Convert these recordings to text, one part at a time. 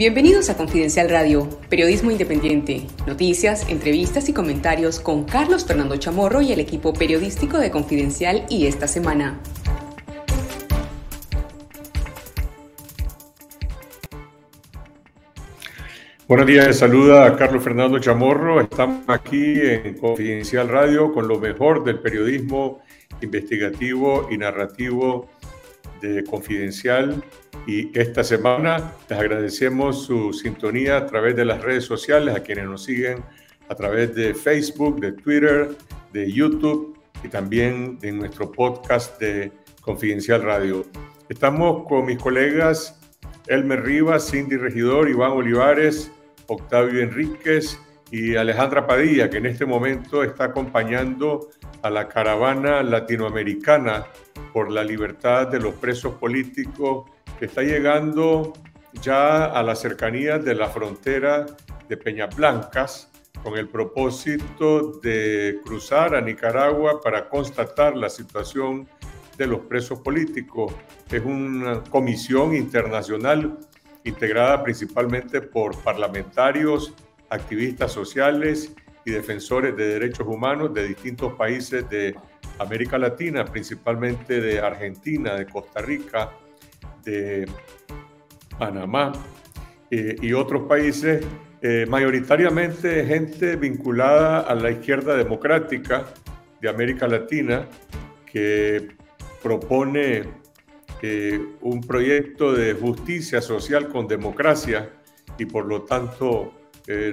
Bienvenidos a Confidencial Radio, periodismo independiente, noticias, entrevistas y comentarios con Carlos Fernando Chamorro y el equipo periodístico de Confidencial y esta semana. Buenos días, saluda a Carlos Fernando Chamorro. Estamos aquí en Confidencial Radio con lo mejor del periodismo investigativo y narrativo de Confidencial y esta semana les agradecemos su sintonía a través de las redes sociales, a quienes nos siguen a través de Facebook, de Twitter, de YouTube y también de nuestro podcast de Confidencial Radio. Estamos con mis colegas Elmer Rivas, Cindy Regidor, Iván Olivares, Octavio Enríquez y Alejandra Padilla, que en este momento está acompañando a la caravana latinoamericana por la libertad de los presos políticos que está llegando ya a la cercanía de la frontera de Peñablancas con el propósito de cruzar a Nicaragua para constatar la situación de los presos políticos. Es una comisión internacional integrada principalmente por parlamentarios, activistas sociales y defensores de derechos humanos de distintos países de América Latina, principalmente de Argentina, de Costa Rica, de Panamá eh, y otros países, eh, mayoritariamente gente vinculada a la izquierda democrática de América Latina, que propone eh, un proyecto de justicia social con democracia y por lo tanto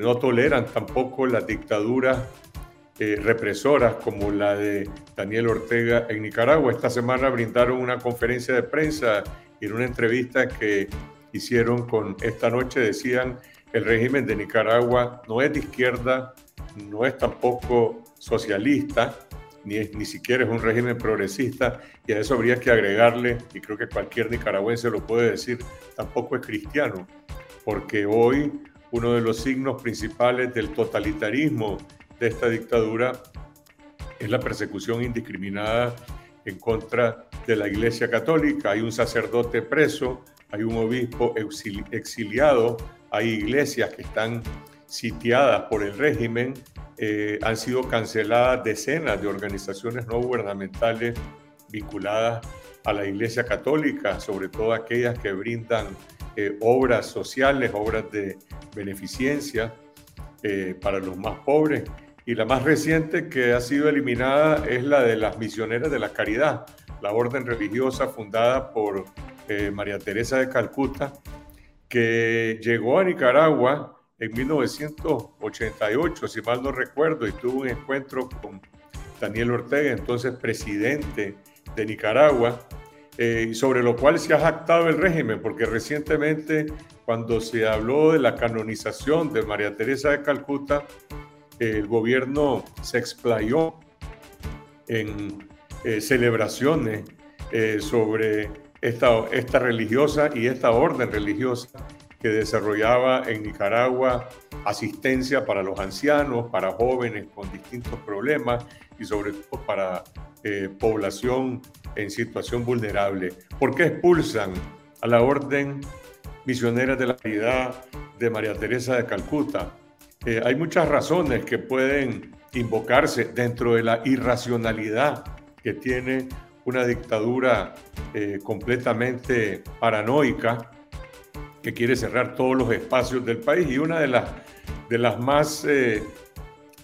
no toleran tampoco las dictaduras represoras como la de Daniel Ortega en Nicaragua. Esta semana brindaron una conferencia de prensa y en una entrevista que hicieron con esta noche decían el régimen de Nicaragua no es de izquierda, no es tampoco socialista, ni, ni siquiera es un régimen progresista, y a eso habría que agregarle, y creo que cualquier nicaragüense lo puede decir, tampoco es cristiano, porque hoy uno de los signos principales del totalitarismo de esta dictadura es la persecución indiscriminada en contra de la Iglesia Católica. Hay un sacerdote preso, hay un obispo exiliado, hay iglesias que están sitiadas por el régimen, eh, han sido canceladas decenas de organizaciones no gubernamentales vinculadas a la Iglesia Católica, sobre todo aquellas que brindan eh, obras sociales, obras de beneficencia eh, para los más pobres. Y la más reciente que ha sido eliminada es la de las misioneras de la caridad, la orden religiosa fundada por eh, María Teresa de Calcuta, que llegó a Nicaragua en 1988, si mal no recuerdo, y tuvo un encuentro con Daniel Ortega, entonces presidente de Nicaragua, eh, sobre lo cual se ha jactado el régimen, porque recientemente cuando se habló de la canonización de María Teresa de Calcuta, el gobierno se explayó en eh, celebraciones eh, sobre esta, esta religiosa y esta orden religiosa que desarrollaba en Nicaragua asistencia para los ancianos, para jóvenes con distintos problemas y sobre todo para eh, población en situación vulnerable. ¿Por qué expulsan a la orden misionera de la caridad de María Teresa de Calcuta? Eh, hay muchas razones que pueden invocarse dentro de la irracionalidad que tiene una dictadura eh, completamente paranoica que quiere cerrar todos los espacios del país. Y una de las, de las, más, eh,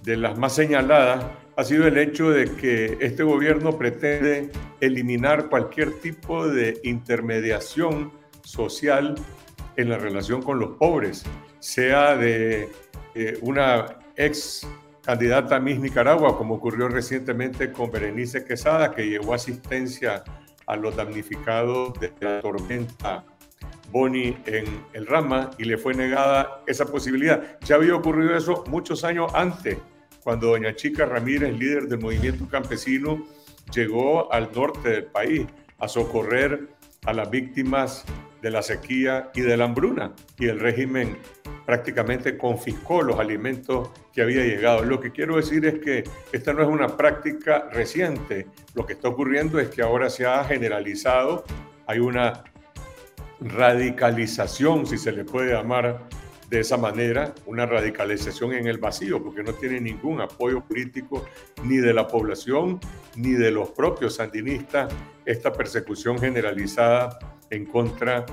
de las más señaladas ha sido el hecho de que este gobierno pretende eliminar cualquier tipo de intermediación social en la relación con los pobres, sea de eh, una ex candidata Miss Nicaragua, como ocurrió recientemente con Berenice Quesada, que llevó asistencia a los damnificados de la tormenta Boni en el Rama y le fue negada esa posibilidad. Ya había ocurrido eso muchos años antes, cuando doña Chica Ramírez, líder del movimiento campesino, llegó al norte del país a socorrer a las víctimas de la sequía y de la hambruna. Y el régimen prácticamente confiscó los alimentos que había llegado. Lo que quiero decir es que esta no es una práctica reciente. Lo que está ocurriendo es que ahora se ha generalizado, hay una, radicalización, si se le puede llamar de esa manera, una radicalización en el vacío, porque no tiene ningún apoyo político ni de la población ni de los propios sandinistas, esta persecución generalizada en contra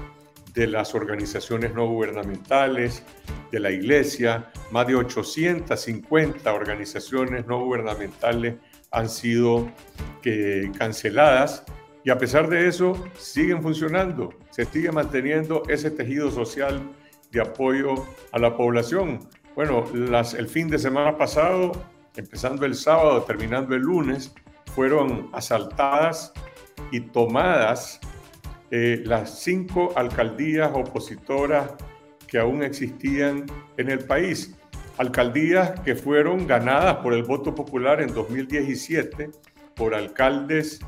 de las organizaciones no gubernamentales, de la iglesia, más de 850 organizaciones no gubernamentales han sido que, canceladas y a pesar de eso siguen funcionando, se sigue manteniendo ese tejido social de apoyo a la población. Bueno, las, el fin de semana pasado, empezando el sábado, terminando el lunes, fueron asaltadas y tomadas eh, las cinco alcaldías opositoras que aún existían en el país. Alcaldías que fueron ganadas por el voto popular en 2017 por alcaldes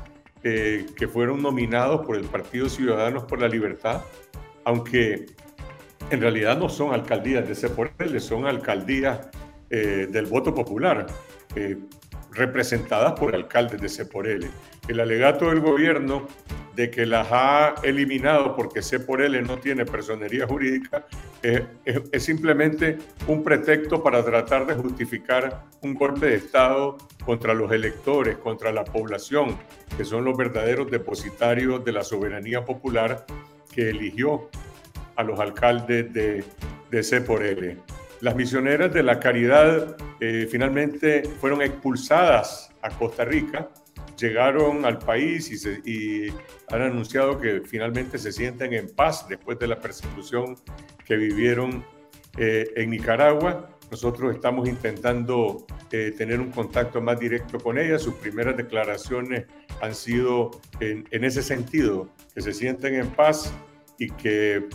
eh, que fueron nominados por el Partido Ciudadanos por la Libertad, aunque en realidad no son alcaldías de CEPOREL, son alcaldías eh, del voto popular, representadas por alcaldes de CEPOREL. El alegato del gobierno de que las ha eliminado porque C por L no tiene personería jurídica, eh, es, simplemente un pretexto para tratar de justificar un golpe de Estado contra los electores, contra la población, que son los verdaderos depositarios de la soberanía popular que eligió a los alcaldes de, de C por L. Las misioneras de la caridad eh, finalmente fueron expulsadas a Costa Rica llegaron al país y, han anunciado que finalmente se sienten en paz después de la persecución que vivieron eh, en Nicaragua. Nosotros estamos intentando eh, tener un contacto más directo con ellas. Sus primeras declaraciones han sido en, ese sentido, que se sienten en paz y que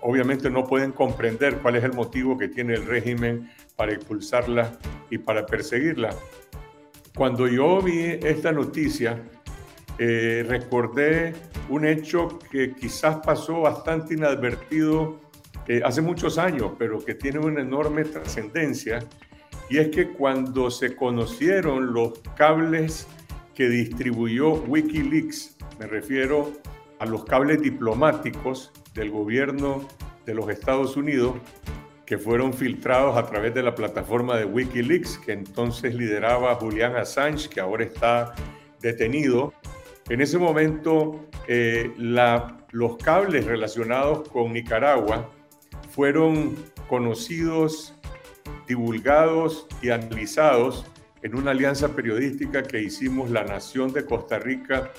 obviamente no pueden comprender cuál es el motivo que tiene el régimen para expulsarla y para perseguirla. Cuando yo vi esta noticia, eh, recordé un hecho que quizás pasó bastante inadvertido eh, hace muchos años, pero que tiene una enorme trascendencia, y es que cuando se conocieron los cables que distribuyó Wikileaks, me refiero a los cables diplomáticos del gobierno de los Estados Unidos, que fueron filtrados a través de la plataforma de Wikileaks, que entonces lideraba Julian Assange, que ahora está detenido. En ese momento, eh, los cables relacionados con Nicaragua fueron conocidos, divulgados y analizados en una alianza periodística que hicimos La Nación de Costa Rica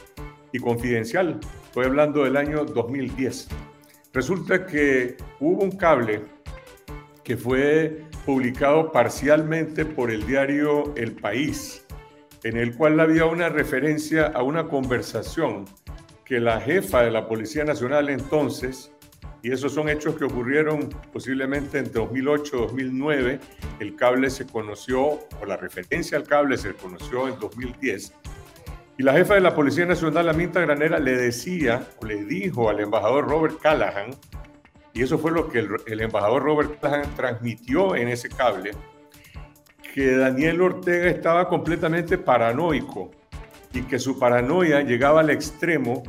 y Confidencial. Estoy hablando del año 2010. Resulta que hubo un cable que fue publicado parcialmente por el diario El País, en el cual había una referencia a una conversación que la jefa de la Policía Nacional entonces, y esos son hechos que ocurrieron posiblemente entre 2008 y 2009, el cable se conoció, o la referencia al cable se conoció en 2010, y la jefa de la Policía Nacional, Aminta Granera, le decía, o le dijo al embajador Robert Callahan, y eso fue lo que el, embajador Robert transmitió en ese cable, que Daniel Ortega estaba completamente paranoico y que su paranoia llegaba al extremo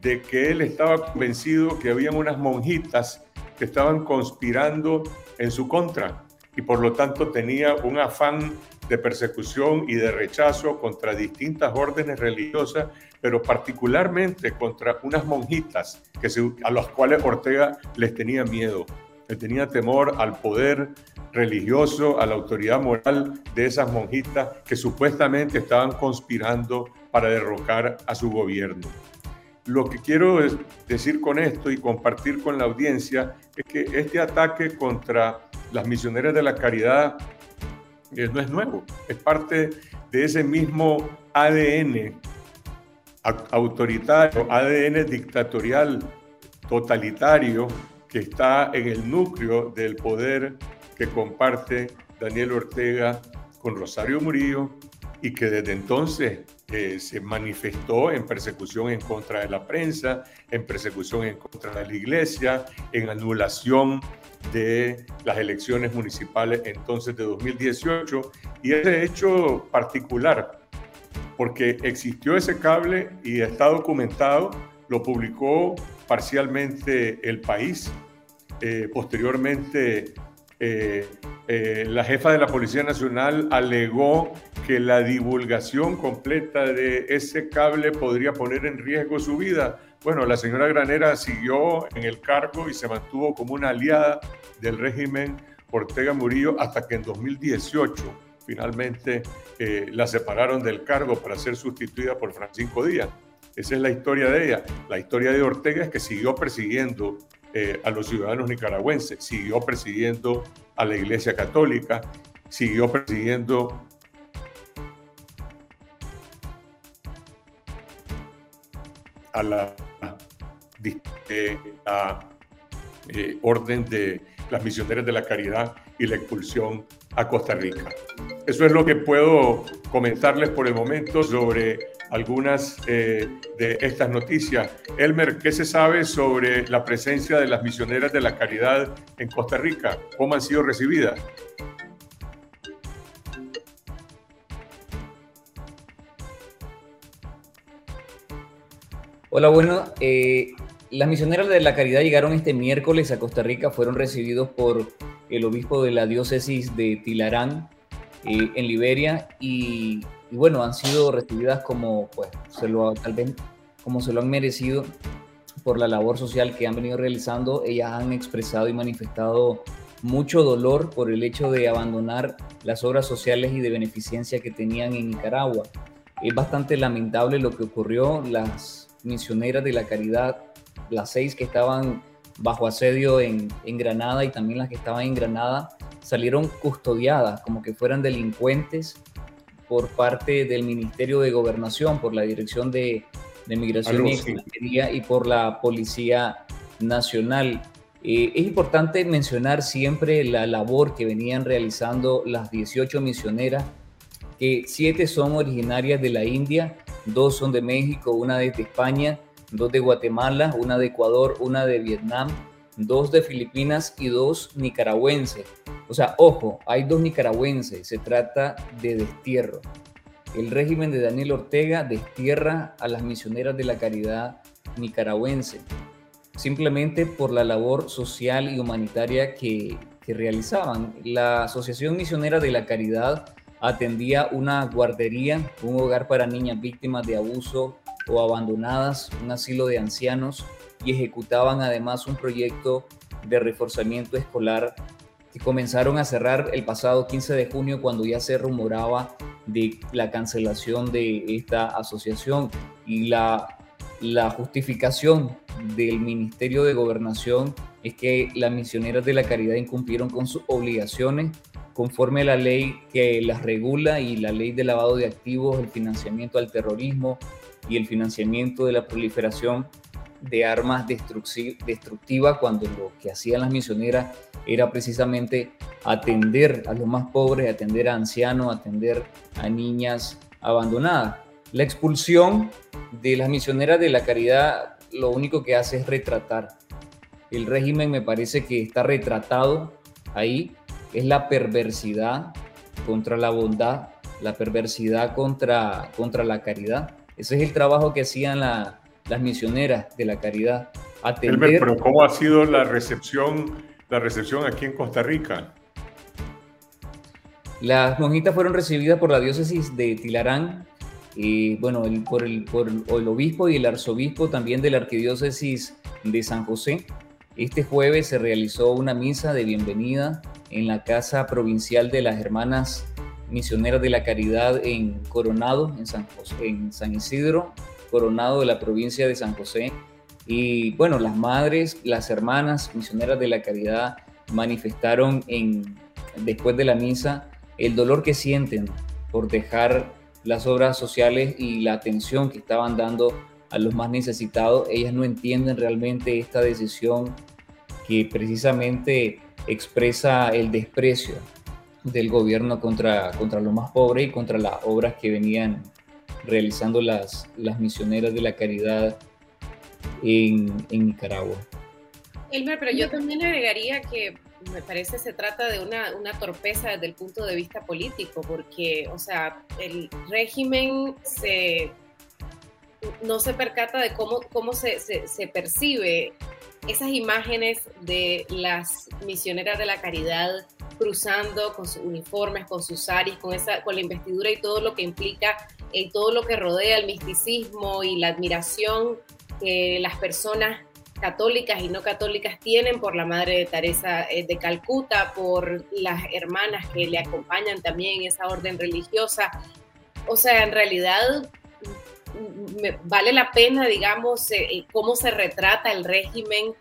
de que él estaba convencido que habían unas monjitas que estaban conspirando en su contra y por lo tanto tenía un afán de persecución y de rechazo contra distintas órdenes religiosas, pero particularmente contra unas monjitas que a las cuales Ortega les tenía miedo. Le tenía temor al poder religioso, a la autoridad moral de esas monjitas que supuestamente estaban conspirando para derrocar a su gobierno. Lo que quiero decir con esto y compartir con la audiencia es que este ataque contra las misioneras de la caridad no es nuevo, es parte de ese mismo ADN autoritario, ADN dictatorial, totalitario, que está en el núcleo del poder que comparte Daniel Ortega con Rosario Murillo y que desde entonces eh, se manifestó en persecución en contra de la prensa, en persecución en contra de la iglesia, en anulación de las elecciones municipales entonces de 2018 y ese hecho particular, porque existió ese cable y está documentado, lo publicó parcialmente el país. Eh, posteriormente, eh, eh, la jefa de la Policía Nacional alegó que la divulgación completa de ese cable podría poner en riesgo su vida. Bueno, la señora Granera siguió en el cargo y se mantuvo como una aliada del régimen Ortega Murillo hasta que en 2018 finalmente la separaron del cargo para ser sustituida por Francisco Díaz. Esa es la historia de ella. La historia de Ortega es que siguió persiguiendo eh, a los ciudadanos nicaragüenses, siguió persiguiendo a la Iglesia Católica, siguió persiguiendo a la, eh, eh, orden de las misioneras de la caridad y la expulsión a Costa Rica. Eso es lo que puedo comentarles por el momento sobre algunas eh, de estas noticias. Elmer, ¿qué se sabe sobre la presencia de las misioneras de la caridad en Costa Rica? ¿Cómo han sido recibidas? Hola, bueno, eh, las misioneras de la caridad llegaron este miércoles a Costa Rica, fueron recibidos por el obispo de la diócesis de Tilarán eh, en Liberia y y bueno, han sido recibidas como, pues, se lo, tal vez, como se lo han merecido por la labor social que han venido realizando. Ellas han expresado y manifestado mucho dolor por el hecho de abandonar las obras sociales y de beneficencia que tenían en Nicaragua. Es bastante lamentable lo que ocurrió. Las misioneras de la caridad, las seis que estaban bajo asedio en, en Granada y también las que estaban en Granada, salieron custodiadas como que fueran delincuentes por parte del Ministerio de Gobernación, por la Dirección de, Migración y Extranjería y por la Policía Nacional. Eh, es importante mencionar siempre la labor que venían realizando las 18 misioneras, que siete son originarias de la India, dos son de México, una de España, dos de Guatemala, una de Ecuador, una de Vietnam, dos de Filipinas y dos nicaragüenses. O sea, ojo, hay dos nicaragüenses, se trata de destierro. El régimen de Daniel Ortega destierra a las misioneras de la caridad nicaragüense, simplemente por la labor social y humanitaria que, que realizaban. La Asociación Misionera de la Caridad atendía una guardería, un hogar para niñas víctimas de abuso o abandonadas, un asilo de ancianos y ejecutaban además un proyecto de reforzamiento escolar comenzaron a cerrar el pasado 15 de junio cuando ya se rumoraba de la cancelación de esta asociación y la, la justificación del Ministerio de Gobernación es que las misioneras de la caridad incumplieron con sus obligaciones conforme a la ley que las regula y la ley de lavado de activos, el financiamiento al terrorismo y el financiamiento de la proliferación de armas destructivas cuando lo que hacían las misioneras era precisamente atender a los más pobres, atender a ancianos, atender a niñas abandonadas. La expulsión de las misioneras de la caridad lo único que hace es retratar. El régimen me parece que está retratado ahí, es la perversidad contra la bondad, la perversidad contra, contra la caridad. Ese es el trabajo que hacían la, las misioneras de la caridad. Atender... pero ¿cómo ha sido la recepción, la recepción aquí en Costa Rica? Las monjitas fueron recibidas por la diócesis de Tilarán, y bueno, el, por, el, por el obispo y el arzobispo también de la arquidiócesis de San José. Este jueves se realizó una misa de bienvenida en la Casa Provincial de las Hermanas Misioneras de la Caridad en Coronado, en San, José, en San Isidro, Coronado de la provincia de San José. Y bueno, las madres, las hermanas misioneras de la caridad manifestaron en, después de la misa el dolor que sienten por dejar las obras sociales y la atención que estaban dando a los más necesitados. Ellas no entienden realmente esta decisión que precisamente expresa el desprecio del gobierno contra, contra los más pobres y contra las obras que venían realizando las, las misioneras de la caridad en, en Nicaragua. Elmer, pero yo también agregaría que me parece se trata de una, una, torpeza desde el punto de vista político, porque, o sea, el régimen se no se percata de cómo, cómo se, se, percibe esas imágenes de las misioneras de la caridad cruzando con sus uniformes, con sus aris, con, esa, con la investidura y todo lo que implica, y eh, todo lo que rodea el misticismo y la admiración que las personas católicas y no católicas tienen por la Madre de Teresa eh, de Calcuta, por las hermanas que le acompañan también en esa orden religiosa. O sea, en realidad mm, vale la pena, digamos, eh, eh, cómo se retrata el régimen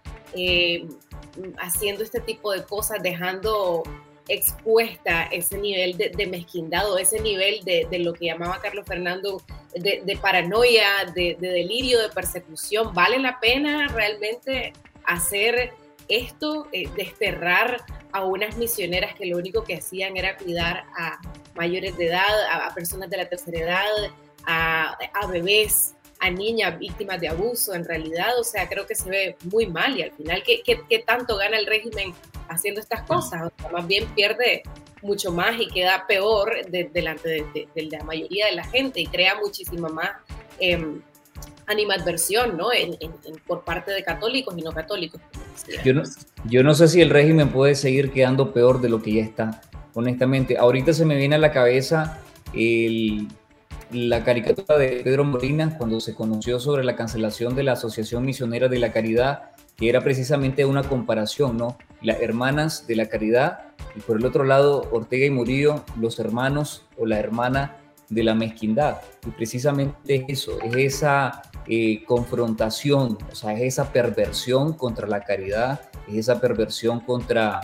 haciendo este tipo de cosas, dejando expuesta ese nivel de, mezquindad o ese nivel de, lo que llamaba Carlos Fernando de, paranoia, de, delirio, de persecución. ¿Vale la pena realmente hacer esto, eh, desterrar a unas misioneras que lo único que hacían era cuidar a mayores de edad, a, personas de la tercera edad, a, bebés, a niñas víctimas de abuso, en realidad, o sea, creo que se ve muy mal y al final, ¿qué, qué tanto gana el régimen haciendo estas cosas, más bien pierde mucho más y queda peor delante de, la mayoría de la gente y crea muchísima más eh, animadversión ¿no? por parte de católicos y no católicos. Yo no, yo no sé si el régimen puede seguir quedando peor de lo que ya está, honestamente. Ahorita se me viene a la cabeza la caricatura de Pedro Molina cuando se conoció sobre la cancelación de la Asociación Misionera de la Caridad que era precisamente una comparación, ¿no? Las hermanas de la caridad y por el otro lado Ortega y Murillo, los hermanos o la hermana de la mezquindad. Y precisamente eso, es esa eh, confrontación, o sea, es esa perversión contra la caridad, es esa perversión contra,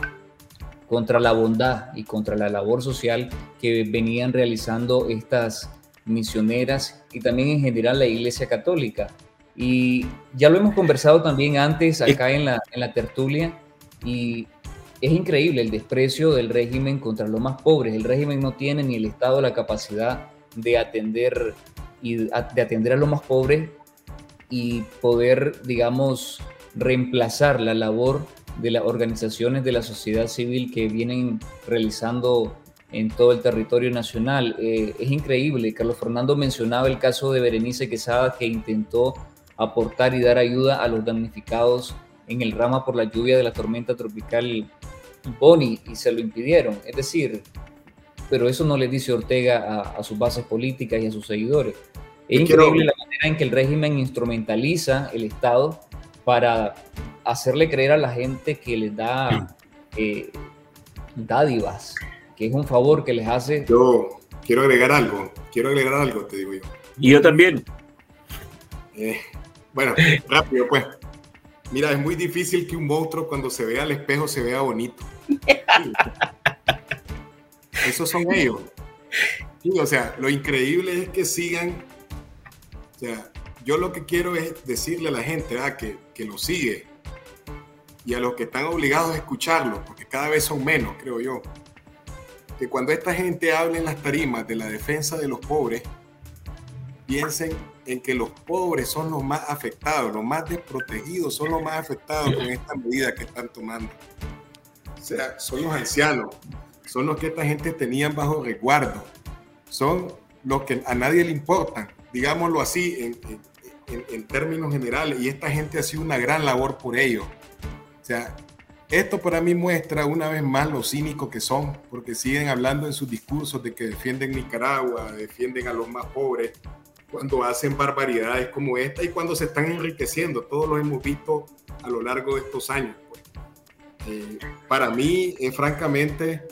contra la bondad y contra la labor social que venían realizando estas misioneras y también en general la Iglesia Católica. Y ya lo hemos conversado también antes acá en la, en la tertulia y es increíble el desprecio del régimen contra los más pobres. El régimen no tiene ni el Estado la capacidad de atender, y de atender a los más pobres y poder, digamos, reemplazar la labor de las organizaciones de la sociedad civil que vienen realizando en todo el territorio nacional. Eh, es increíble. Carlos Fernando mencionaba el caso de Berenice Quesada que intentó aportar y dar ayuda a los damnificados en el rama por la lluvia de la tormenta tropical Bonnie y se lo impidieron. Es decir, pero eso no le dice Ortega a, sus bases políticas y a sus seguidores. Es increíble la manera en que el régimen instrumentaliza el Estado para hacerle creer a la gente que les da eh, dádivas, que es un favor que les hace. Yo quiero agregar algo, quiero agregar algo, te digo yo. Y yo también. Eh, bueno, rápido pues. Mira, es muy difícil que un monstruo cuando se vea al espejo se vea bonito. Esos son ellos. o sea, lo increíble es que sigan. O sea, yo lo que quiero es decirle a la gente ah, que, que lo sigue y a los que están obligados a escucharlo, porque cada vez son menos, creo yo, que cuando esta gente hable en las tarimas de la defensa de los pobres, piensen en que los pobres son los más afectados, los más desprotegidos son los más afectados con esta medida que están tomando. O sea, son los ancianos, son los que esta gente tenían bajo resguardo, son los que a nadie le importan, digámoslo así en, en términos generales, y esta gente ha sido una gran labor por ellos. O sea, esto para mí muestra una vez más lo cínicos que son, porque siguen hablando en sus discursos de que defienden Nicaragua, defienden a los más pobres, cuando hacen barbaridades como esta y cuando se están enriqueciendo. Todos lo hemos visto a lo largo de estos años. Pues. Eh, para mí, eh, francamente,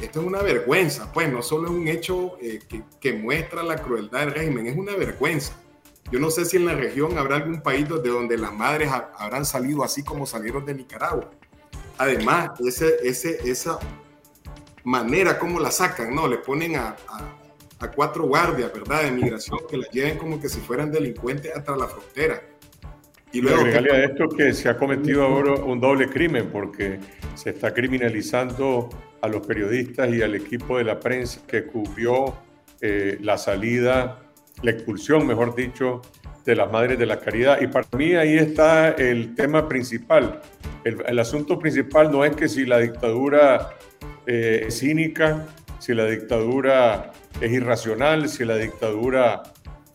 esto es una vergüenza. Pues no solo es un hecho eh, que, que, muestra la crueldad del régimen, es una vergüenza. Yo no sé si en la región habrá algún país de donde las madres habrán salido así como salieron de Nicaragua. Además, ese, ese, esa manera como la sacan, ¿no? Le ponen a a cuatro guardias, ¿verdad? De migración que las lleven como que si fueran delincuentes hasta la frontera. Y luego... Agregarle a esto que se ha cometido ahora un doble crimen porque se está criminalizando a los periodistas y al equipo de la prensa que cubrió eh, la salida, la expulsión, mejor dicho, de las Madres de la Caridad. Y para mí ahí está el tema principal. El, asunto principal no es que si la dictadura eh, es cínica, si la dictadura es irracional, si la dictadura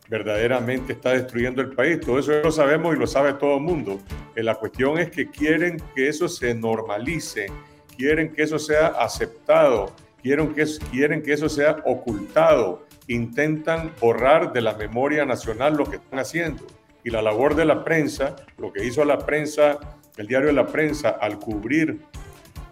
verdaderamente está destruyendo el país. Todo eso lo sabemos y lo sabe todo el mundo. Eh, la cuestión es que quieren que eso se normalice, quieren que eso sea aceptado, quieren que, quieren que eso sea ocultado, intentan borrar de la memoria nacional lo que están haciendo. Y la labor de la prensa, lo que hizo la prensa, el diario de la prensa, al cubrir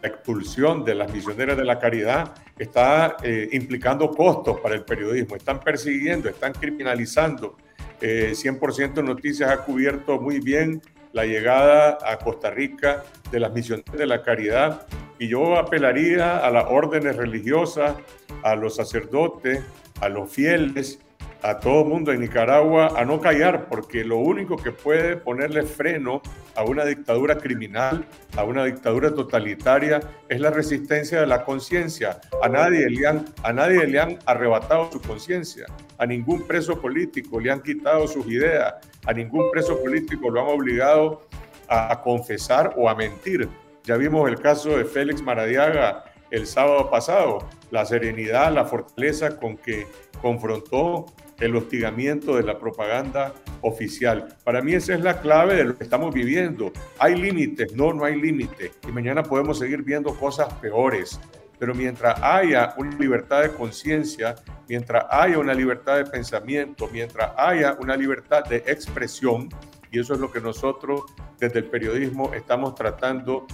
la expulsión de las misioneras de la caridad, está eh, implicando costos para el periodismo. Están persiguiendo, están criminalizando. 100% eh, Noticias ha cubierto muy bien la llegada a Costa Rica de las misioneras de la caridad y yo apelaría a las órdenes religiosas, a los sacerdotes, a los fieles, a todo mundo en Nicaragua a no callar, porque lo único que puede ponerle freno a una dictadura criminal, a una dictadura totalitaria, es la resistencia de la conciencia. A nadie, le han, a nadie le han arrebatado su conciencia, a ningún preso político le han quitado sus ideas, a ningún preso político lo han obligado a, a confesar o a mentir. Ya vimos el caso de Félix Maradiaga el sábado pasado, la serenidad, la fortaleza con que confrontó el hostigamiento de la propaganda oficial. Para mí esa es la clave de lo que estamos viviendo. ¿Hay límites? No, no hay límites. Y mañana podemos seguir viendo cosas peores. Pero mientras haya una libertad de conciencia, mientras haya una libertad de pensamiento, mientras haya una libertad de expresión, y eso es lo que nosotros desde el periodismo estamos tratando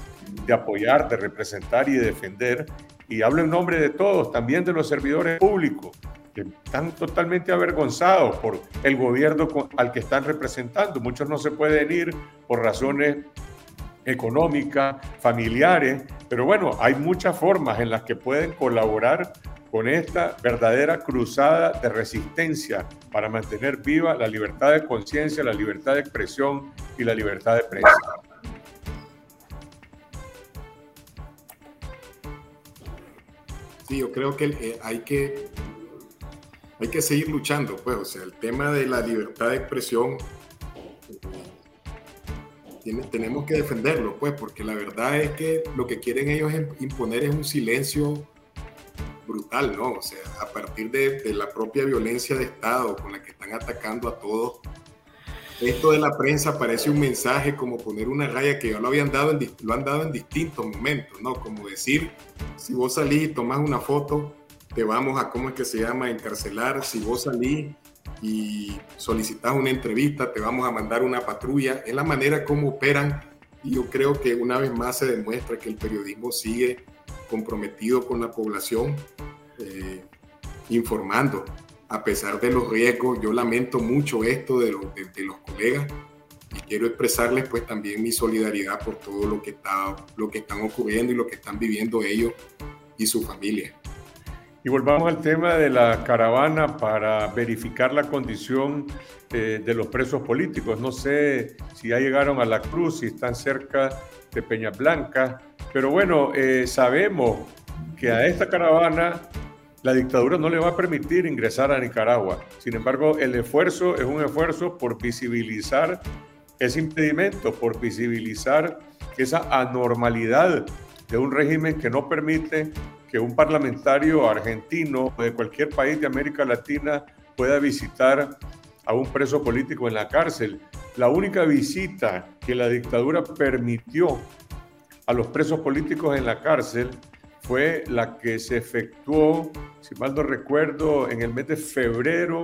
de apoyar, de representar y de defender, y hablo en nombre de todos, también de los servidores públicos, que están totalmente avergonzados por el gobierno al que están representando. Muchos no se pueden ir por razones económicas, familiares, pero bueno, hay muchas formas en las que pueden colaborar con esta verdadera cruzada de resistencia para mantener viva la libertad de conciencia, la libertad de expresión y la libertad de prensa. Sí, yo creo que eh, hay que hay que seguir luchando, pues, o sea, el tema de la libertad de expresión tenemos que defenderlo, pues, porque la verdad es que lo que quieren ellos imponer es un silencio brutal, ¿no? O sea, a partir de, de, la propia violencia de Estado con la que están atacando a todos. Esto de la prensa parece un mensaje como poner una raya que ya lo habían dado en, lo han dado en distintos momentos, ¿no? Como decir, si vos salís y tomás una foto, te vamos a, ¿cómo es que se llama?, encarcelar. Si vos salís y solicitas una entrevista, te vamos a mandar una patrulla. Es la manera como operan y yo creo que una vez más se demuestra que el periodismo sigue comprometido con la población, eh, informando. A pesar de los riesgos, yo lamento mucho esto de, de, los colegas y quiero expresarles pues también mi solidaridad por todo lo que, está, lo que están ocurriendo y lo que están viviendo ellos y su familia. Y volvamos al tema de la caravana para verificar la condición eh, de los presos políticos. No sé si ya llegaron a la cruz, si están cerca de Peña Blanca, pero bueno, eh, sabemos que a esta caravana la dictadura no le va a permitir ingresar a Nicaragua. Sin embargo, el esfuerzo es un esfuerzo por visibilizar ese impedimento, por visibilizar esa anormalidad de un régimen que no permite que un parlamentario argentino de cualquier país de América Latina pueda visitar a un preso político en la cárcel. La única visita que la dictadura permitió a los presos políticos en la cárcel fue la que se efectuó, si mal no recuerdo, en el mes de febrero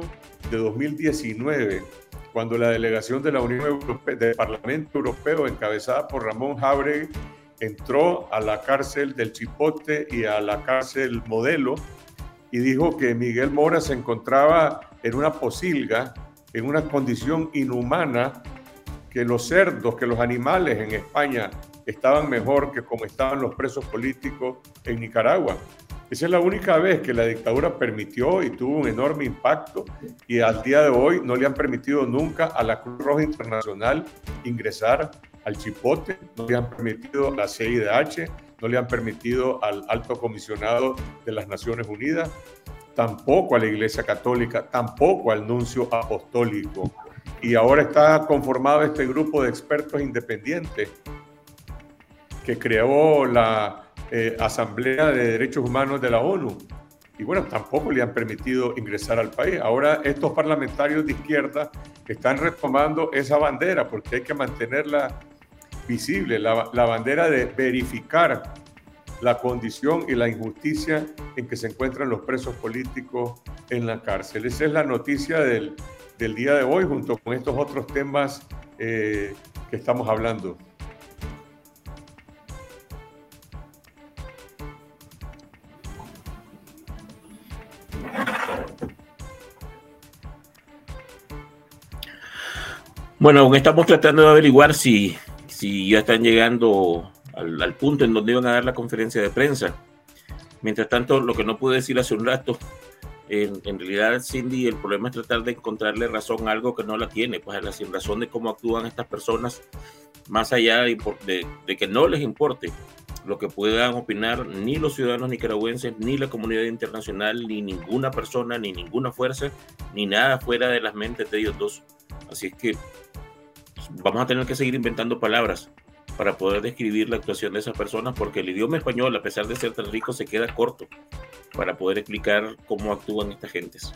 de 2019, cuando la delegación de la Unión Europea, del Parlamento Europeo, encabezada por Ramón Jauregui, entró a la cárcel del Chipote y a la cárcel Modelo y dijo que Miguel Mora se encontraba en una posilga, en una condición inhumana, que los cerdos, que los animales en España estaban mejor que como estaban los presos políticos en Nicaragua. Esa es la única vez que la dictadura permitió y tuvo un enorme impacto y al día de hoy no le han permitido nunca a la Cruz Roja Internacional ingresar al Chipote, no le han permitido a la CIDH, no le han permitido al alto comisionado de las Naciones Unidas, tampoco a la Iglesia Católica, tampoco al nuncio apostólico. Y ahora está conformado este grupo de expertos independientes que creó la eh, Asamblea de Derechos Humanos de la ONU. y bueno, tampoco le han permitido ingresar al país. Ahora estos parlamentarios de izquierda están retomando esa bandera porque hay que mantenerla visible, la, la bandera de verificar la condición y la injusticia en que se encuentran los presos políticos en la cárcel. Esa es la noticia del, del día de hoy junto con estos otros temas eh, que estamos hablando. Bueno, aún estamos tratando de averiguar si, si ya están llegando al, punto en donde iban a dar la conferencia de prensa. Mientras tanto, lo que no pude decir hace un rato, en, realidad, Cindy, el problema es tratar de encontrarle razón a algo que no la tiene, pues la sin razón de cómo actúan estas personas, más allá de, de, que no les importe lo que puedan opinar ni los ciudadanos nicaragüenses, ni la comunidad internacional, ni ninguna persona, ni ninguna fuerza, ni nada fuera de las mentes de ellos dos. Así es que vamos a tener que seguir inventando palabras para poder describir la actuación de esas personas, porque el idioma español, a pesar de ser tan rico, se queda corto para poder explicar cómo actúan estas gentes.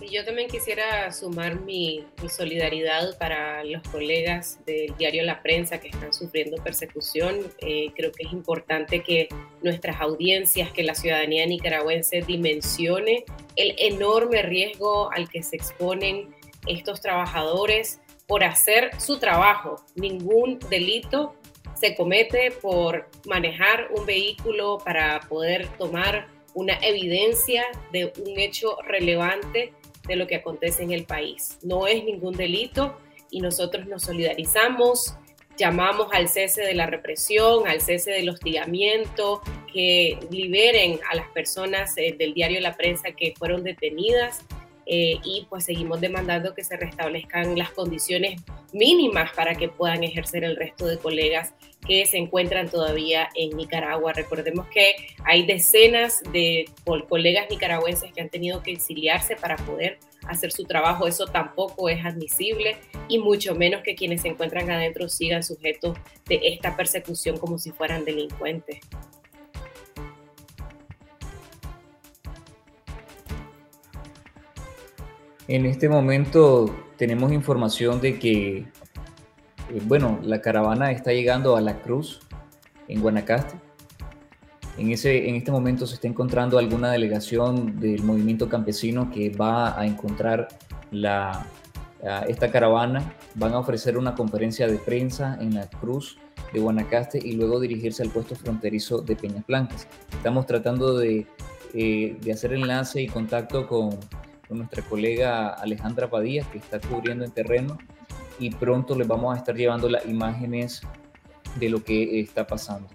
Y yo también quisiera sumar mi, solidaridad para los colegas del diario La Prensa que están sufriendo persecución. Eh, creo que es importante que nuestras audiencias, que la ciudadanía nicaragüense dimensione el enorme riesgo al que se exponen estos trabajadores por hacer su trabajo. Ningún delito se comete por manejar un vehículo para poder tomar una evidencia de un hecho relevante de lo que acontece en el país. No es ningún delito y nosotros nos solidarizamos, llamamos al cese de la represión, al cese del hostigamiento, que liberen a las personas eh, del diario La Prensa que fueron detenidas eh, y pues seguimos demandando que se restablezcan las condiciones mínimas para que puedan ejercer el resto de colegas que se encuentran todavía en Nicaragua. Recordemos que hay decenas de colegas nicaragüenses que han tenido que exiliarse para poder hacer su trabajo. Eso tampoco es admisible y mucho menos que quienes se encuentran adentro sigan sujetos de esta persecución como si fueran delincuentes. En este momento tenemos información de que, eh, bueno, la caravana está llegando a La Cruz, en Guanacaste. En, ese, en este momento se está encontrando alguna delegación del movimiento campesino que va a encontrar la, esta caravana. Van a ofrecer una conferencia de prensa en La Cruz de Guanacaste y luego dirigirse al puesto fronterizo de Peñas Blancas. Estamos tratando de, eh, de hacer enlace y contacto con con nuestra colega Alejandra Padilla, que está cubriendo en terreno, y pronto les vamos a estar llevando las imágenes de lo que está pasando.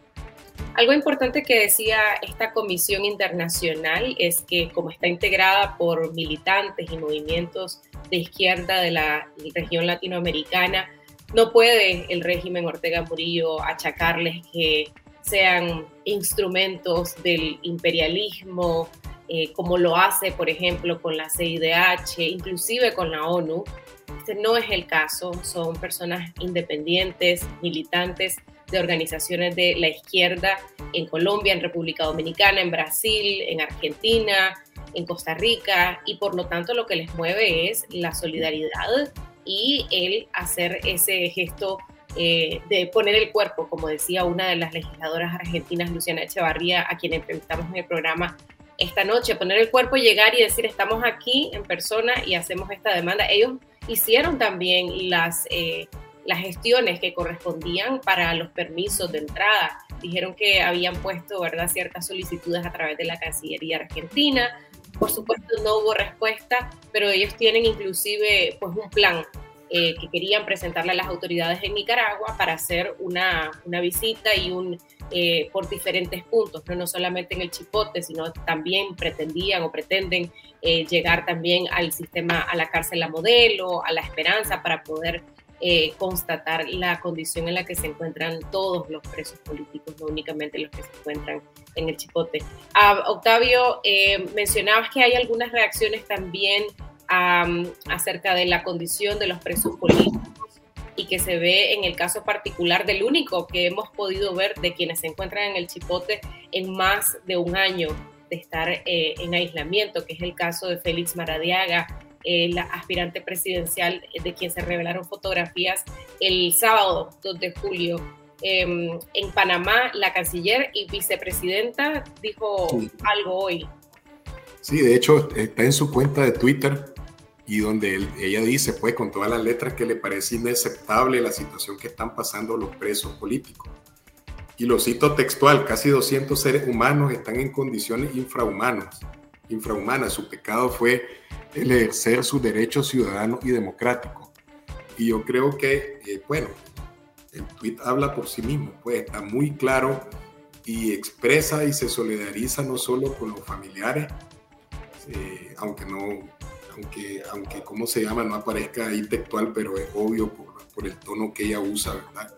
Algo importante que decía esta comisión internacional es que como está integrada por militantes y movimientos de izquierda de la región latinoamericana, no puede el régimen Ortega Murillo achacarles que sean instrumentos del imperialismo, eh, como lo hace, por ejemplo, con la CIDH, inclusive con la ONU. Este no es el caso, son personas independientes, militantes de organizaciones de la izquierda en Colombia, en República Dominicana, en Brasil, en Argentina, en Costa Rica, y por lo tanto lo que les mueve es la solidaridad y el hacer ese gesto eh, de poner el cuerpo, como decía una de las legisladoras argentinas, Luciana Echevarría, a quien entrevistamos en el programa esta noche, poner el cuerpo, llegar y decir estamos aquí en persona y hacemos esta demanda. Ellos hicieron también las, eh, las gestiones que correspondían para los permisos de entrada. Dijeron que habían puesto ¿verdad? ciertas solicitudes a través de la Cancillería Argentina. Por supuesto no hubo respuesta, pero ellos tienen inclusive pues, un plan eh, que querían presentarle a las autoridades en Nicaragua para hacer una, una visita y un eh, por diferentes puntos, ¿no? no solamente en el chipote, sino también pretendían o pretenden eh, llegar también al sistema, a la cárcel La Modelo, a la Esperanza, para poder eh, constatar la condición en la que se encuentran todos los presos políticos, no únicamente los que se encuentran en el chipote. Ah, Octavio, mencionabas que hay algunas reacciones también acerca de la condición de los presos políticos y que se ve en el caso particular del único que hemos podido ver de quienes se encuentran en el chipote en más de un año. estar eh, en aislamiento, que es el caso de Félix Maradiaga, la aspirante presidencial de quien se revelaron fotografías el sábado 2 de julio. Em, en Panamá, la canciller y vicepresidenta dijo algo hoy. Sí, de hecho está en su cuenta de Twitter y donde ella dice, pues con todas las letras, que le parece inaceptable la situación que están pasando los presos políticos. Y lo cito textual, casi 200 seres humanos están en condiciones infrahumanas. infrahumanas. Su pecado fue el ejercer sus derechos ciudadanos y democráticos. Y yo creo que, eh, bueno, el tweet habla por sí mismo, pues está muy claro y expresa y se solidariza no solo con los familiares, eh, aunque no, aunque, aunque, ¿cómo se llama? No aparezca ahí textual, pero es obvio por, por el tono que ella usa, ¿verdad?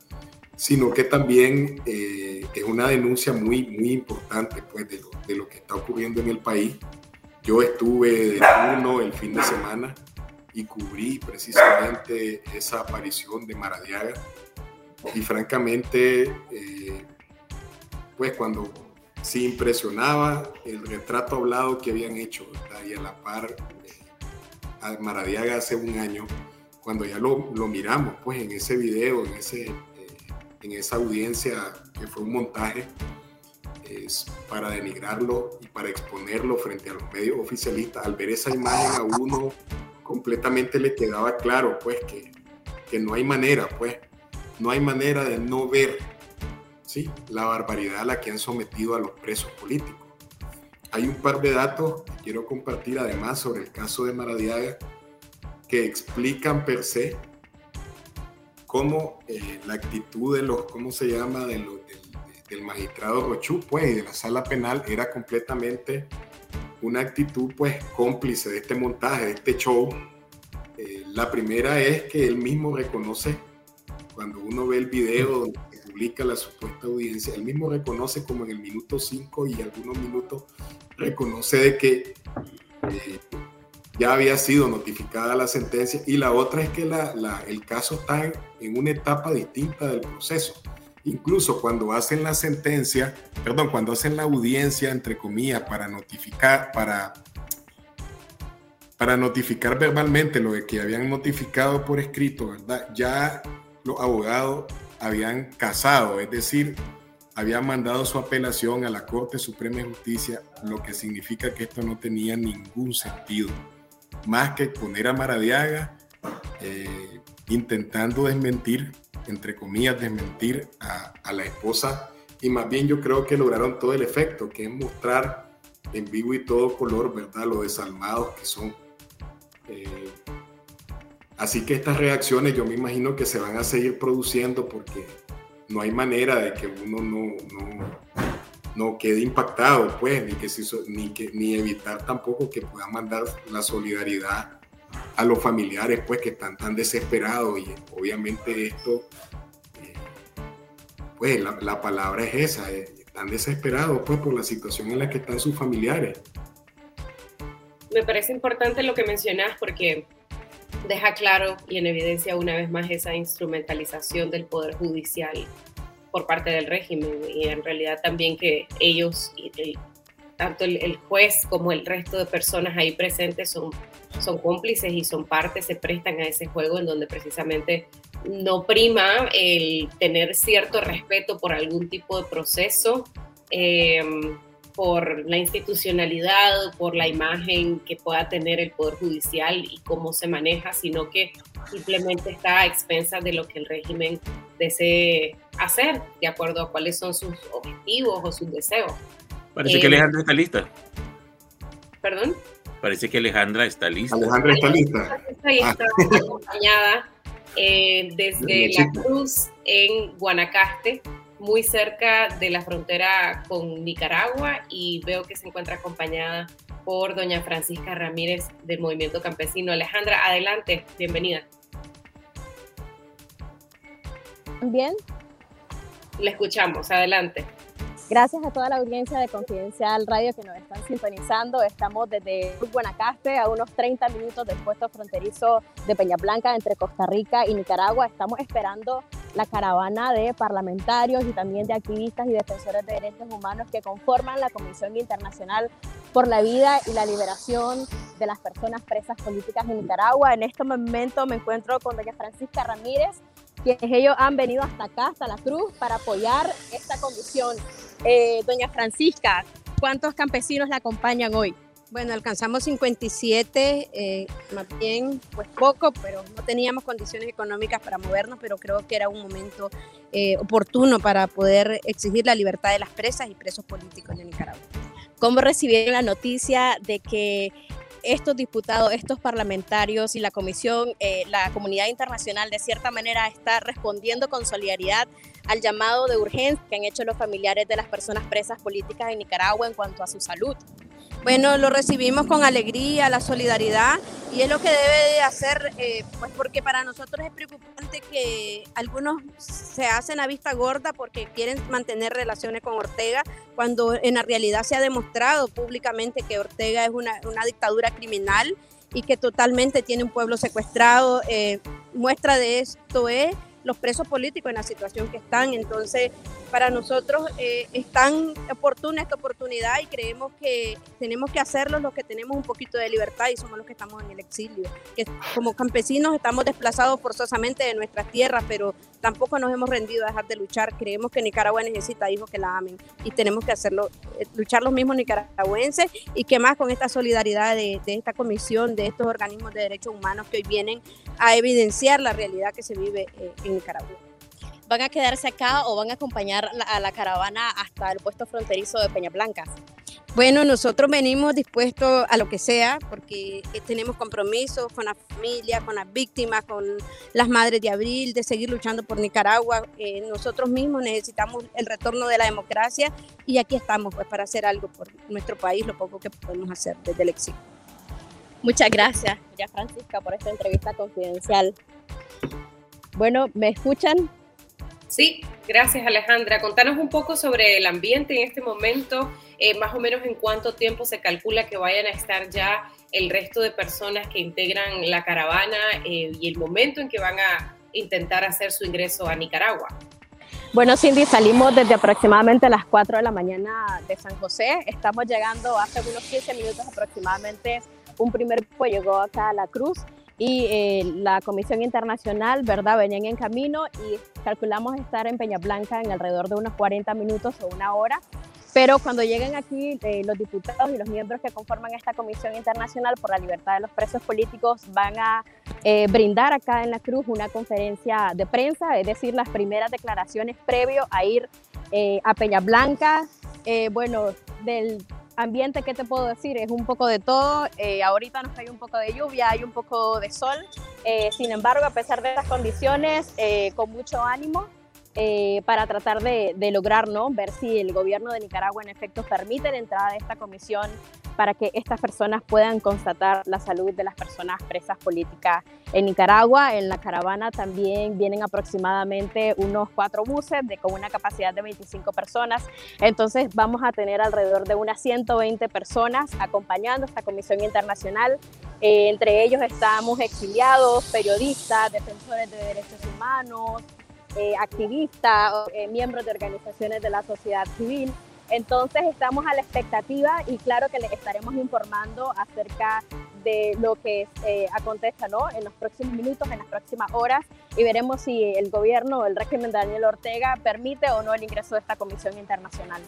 Sino que también eh, es una denuncia muy, muy importante, pues, de lo, de lo que está ocurriendo en el país. Yo estuve de turno el fin de semana y cubrí precisamente esa aparición de Maradiaga. Y francamente, eh, pues cuando se impresionaba el retrato hablado que habían hecho, y a la par Maradiaga hace un año, cuando ya lo, lo, miramos, pues en ese video, en, ese, eh, en esa audiencia que fue un montaje, es para denigrarlo y para exponerlo frente a los medios oficialistas. Al ver esa imagen a uno completamente le quedaba claro, pues, que, que no hay manera, pues, no hay manera de no ver ¿sí? la barbaridad a la que han sometido a los presos políticos. Hay un par de datos que quiero compartir además sobre el caso de Maradiaga que explican per se cómo eh, la actitud de los, ¿cómo se llama?, de los, del, magistrado Rochú, pues, y de la sala penal era completamente una actitud, pues, cómplice de este montaje, de este show. Eh, la primera es que él mismo reconoce, cuando uno ve el video donde publica la supuesta audiencia, él mismo reconoce como en el minuto 5 y algunos minutos reconoce de que eh, ya había sido notificada la sentencia y la otra es que el caso está en, una etapa distinta del proceso. Incluso cuando hacen la sentencia, perdón, cuando hacen la audiencia, entre comillas, para notificar, para, para notificar verbalmente lo que habían notificado por escrito, ¿verdad? Ya los abogados habían casado, es decir, habían mandado su apelación a la Corte Suprema de Justicia, lo que significa que esto no tenía ningún sentido, más que poner a Maradiaga eh, intentando desmentir, entre comillas, desmentir a, la esposa, y más bien yo creo que lograron todo el efecto, que es mostrar en vivo y todo color, ¿verdad?, lo desalmados que son. Eh, Así que estas reacciones yo me imagino que se van a seguir produciendo porque no hay manera de que uno no, no, quede impactado, pues, ni, que ni, que, ni evitar tampoco que puedan mandar la solidaridad a los familiares, pues, que están tan desesperados y obviamente esto, eh, pues, la, palabra es esa, eh, están desesperados, pues, por la situación en la que están sus familiares. Me parece importante lo que mencionas porque deja claro y en evidencia una vez más esa instrumentalización del Poder Judicial por parte del régimen y en realidad también que ellos, tanto el, juez como el resto de personas ahí presentes son, son cómplices y son partes, se prestan a ese juego en donde precisamente no prima el tener cierto respeto por algún tipo de proceso. Eh, por la institucionalidad, por la imagen que pueda tener el Poder Judicial y cómo se maneja, sino que simplemente está a expensas de lo que el régimen desee hacer, de acuerdo a cuáles son sus objetivos o sus deseos. Parece que eh, Alejandra está lista. ¿Perdón? Parece que Alejandra está lista. Alejandra está lista. Ahí está acompañada eh, desde La Cruz en Guanacaste muy cerca de la frontera con Nicaragua y veo que se encuentra acompañada por doña Francisca Ramírez del Movimiento Campesino. Alejandra, adelante, bienvenida. Bien. Le escuchamos, adelante. Gracias a toda la audiencia de Confidencial Radio que nos están sintonizando. Estamos desde Guanacaste, a unos 30 minutos del puesto fronterizo de Peña Blanca entre Costa Rica y Nicaragua. Estamos esperando la caravana de parlamentarios y también de activistas y defensores de derechos humanos que conforman la Comisión Internacional por la Vida y la Liberación de las Personas Presas Políticas en Nicaragua. En este momento me encuentro con doña Francisca Ramírez, quienes ellos han venido hasta acá, hasta la Cruz, para apoyar esta comisión. Eh, doña Francisca, ¿cuántos campesinos la acompañan hoy? Bueno, alcanzamos 57, eh, más bien, pues poco, pero no teníamos condiciones económicas para movernos, pero creo que era un momento eh, oportuno para poder exigir la libertad de las presas y presos políticos de Nicaragua. ¿Cómo recibieron la noticia de que estos diputados, estos parlamentarios y la comisión, eh, la comunidad internacional de cierta manera está respondiendo con solidaridad al llamado de urgencia que han hecho los familiares de las personas presas políticas en Nicaragua en cuanto a su salud? Bueno, lo recibimos con alegría, la solidaridad, y es lo que debe de hacer, eh, pues porque para nosotros es preocupante que algunos se hacen a vista gorda porque quieren mantener relaciones con Ortega, cuando en la realidad se ha demostrado públicamente que Ortega es una, una dictadura criminal y que totalmente tiene un pueblo secuestrado. Eh, muestra de esto es los presos políticos en la situación que están. Entonces, para nosotros eh, es tan oportuna esta oportunidad y creemos que tenemos que hacerlo los que tenemos un poquito de libertad y somos los que estamos en el exilio. Que como campesinos estamos desplazados forzosamente de nuestras tierras, pero tampoco nos hemos rendido a dejar de luchar. Creemos que Nicaragua necesita hijos que la amen y tenemos que hacerlo, eh, luchar los mismos nicaragüenses y que más con esta solidaridad de, esta comisión, de estos organismos de derechos humanos que hoy vienen a evidenciar la realidad que se vive eh, en Nicaragua. ¿Van a quedarse acá o van a acompañar a la caravana hasta el puesto fronterizo de Peña Blanca? Bueno, nosotros venimos dispuestos a lo que sea porque eh, tenemos compromisos con la familia, con las víctimas, con las madres de abril, de seguir luchando por Nicaragua. Eh, nosotros mismos necesitamos el retorno de la democracia y aquí estamos pues para hacer algo por nuestro país, lo poco que podemos hacer desde el exilio. Muchas gracias, ya Francisca, por esta entrevista confidencial. Bueno, ¿me escuchan? Sí, gracias Alejandra. Contanos un poco sobre el ambiente en este momento, eh, más o menos en cuánto tiempo se calcula que vayan a estar ya el resto de personas que integran la caravana eh, y el momento en que van a intentar hacer su ingreso a Nicaragua. Bueno, Cindy, salimos desde aproximadamente las 4 de la mañana de San José. Estamos llegando hace unos 15 minutos aproximadamente. Un primer grupo llegó acá a la Cruz y eh, la Comisión Internacional, ¿verdad? Venían en camino y calculamos estar en Peña Blanca en alrededor de unos 40 minutos o una hora. Pero cuando lleguen aquí eh, los diputados y los miembros que conforman esta Comisión Internacional por la Libertad de los Presos Políticos van a eh, brindar acá en la Cruz una conferencia de prensa, es decir, las primeras declaraciones previo a ir a Peña Blanca. bueno, del ambiente, ¿qué te puedo decir? Es un poco de todo. Eh, ahorita nos cae un poco de lluvia, hay un poco de sol. Eh, sin embargo, a pesar de las condiciones, eh, con mucho ánimo para tratar de, de, lograr, ¿no? Ver si el gobierno de Nicaragua en efecto permite la entrada de esta comisión para que estas personas puedan constatar la salud de las personas presas políticas en Nicaragua. En la caravana también vienen aproximadamente unos cuatro buses de, con una capacidad de 25 personas. Entonces vamos a tener alrededor de unas 120 personas acompañando esta comisión internacional. Eh, entre ellos estamos exiliados, periodistas, defensores de derechos humanos, eh, activistas, eh, miembros de organizaciones de la sociedad civil. Entonces estamos a la expectativa y claro que les estaremos informando acerca de lo que eh, acontezca ¿no? en los próximos minutos, en las próximas horas y veremos si el gobierno o el régimen de Daniel Ortega permite o no el ingreso de esta comisión internacional.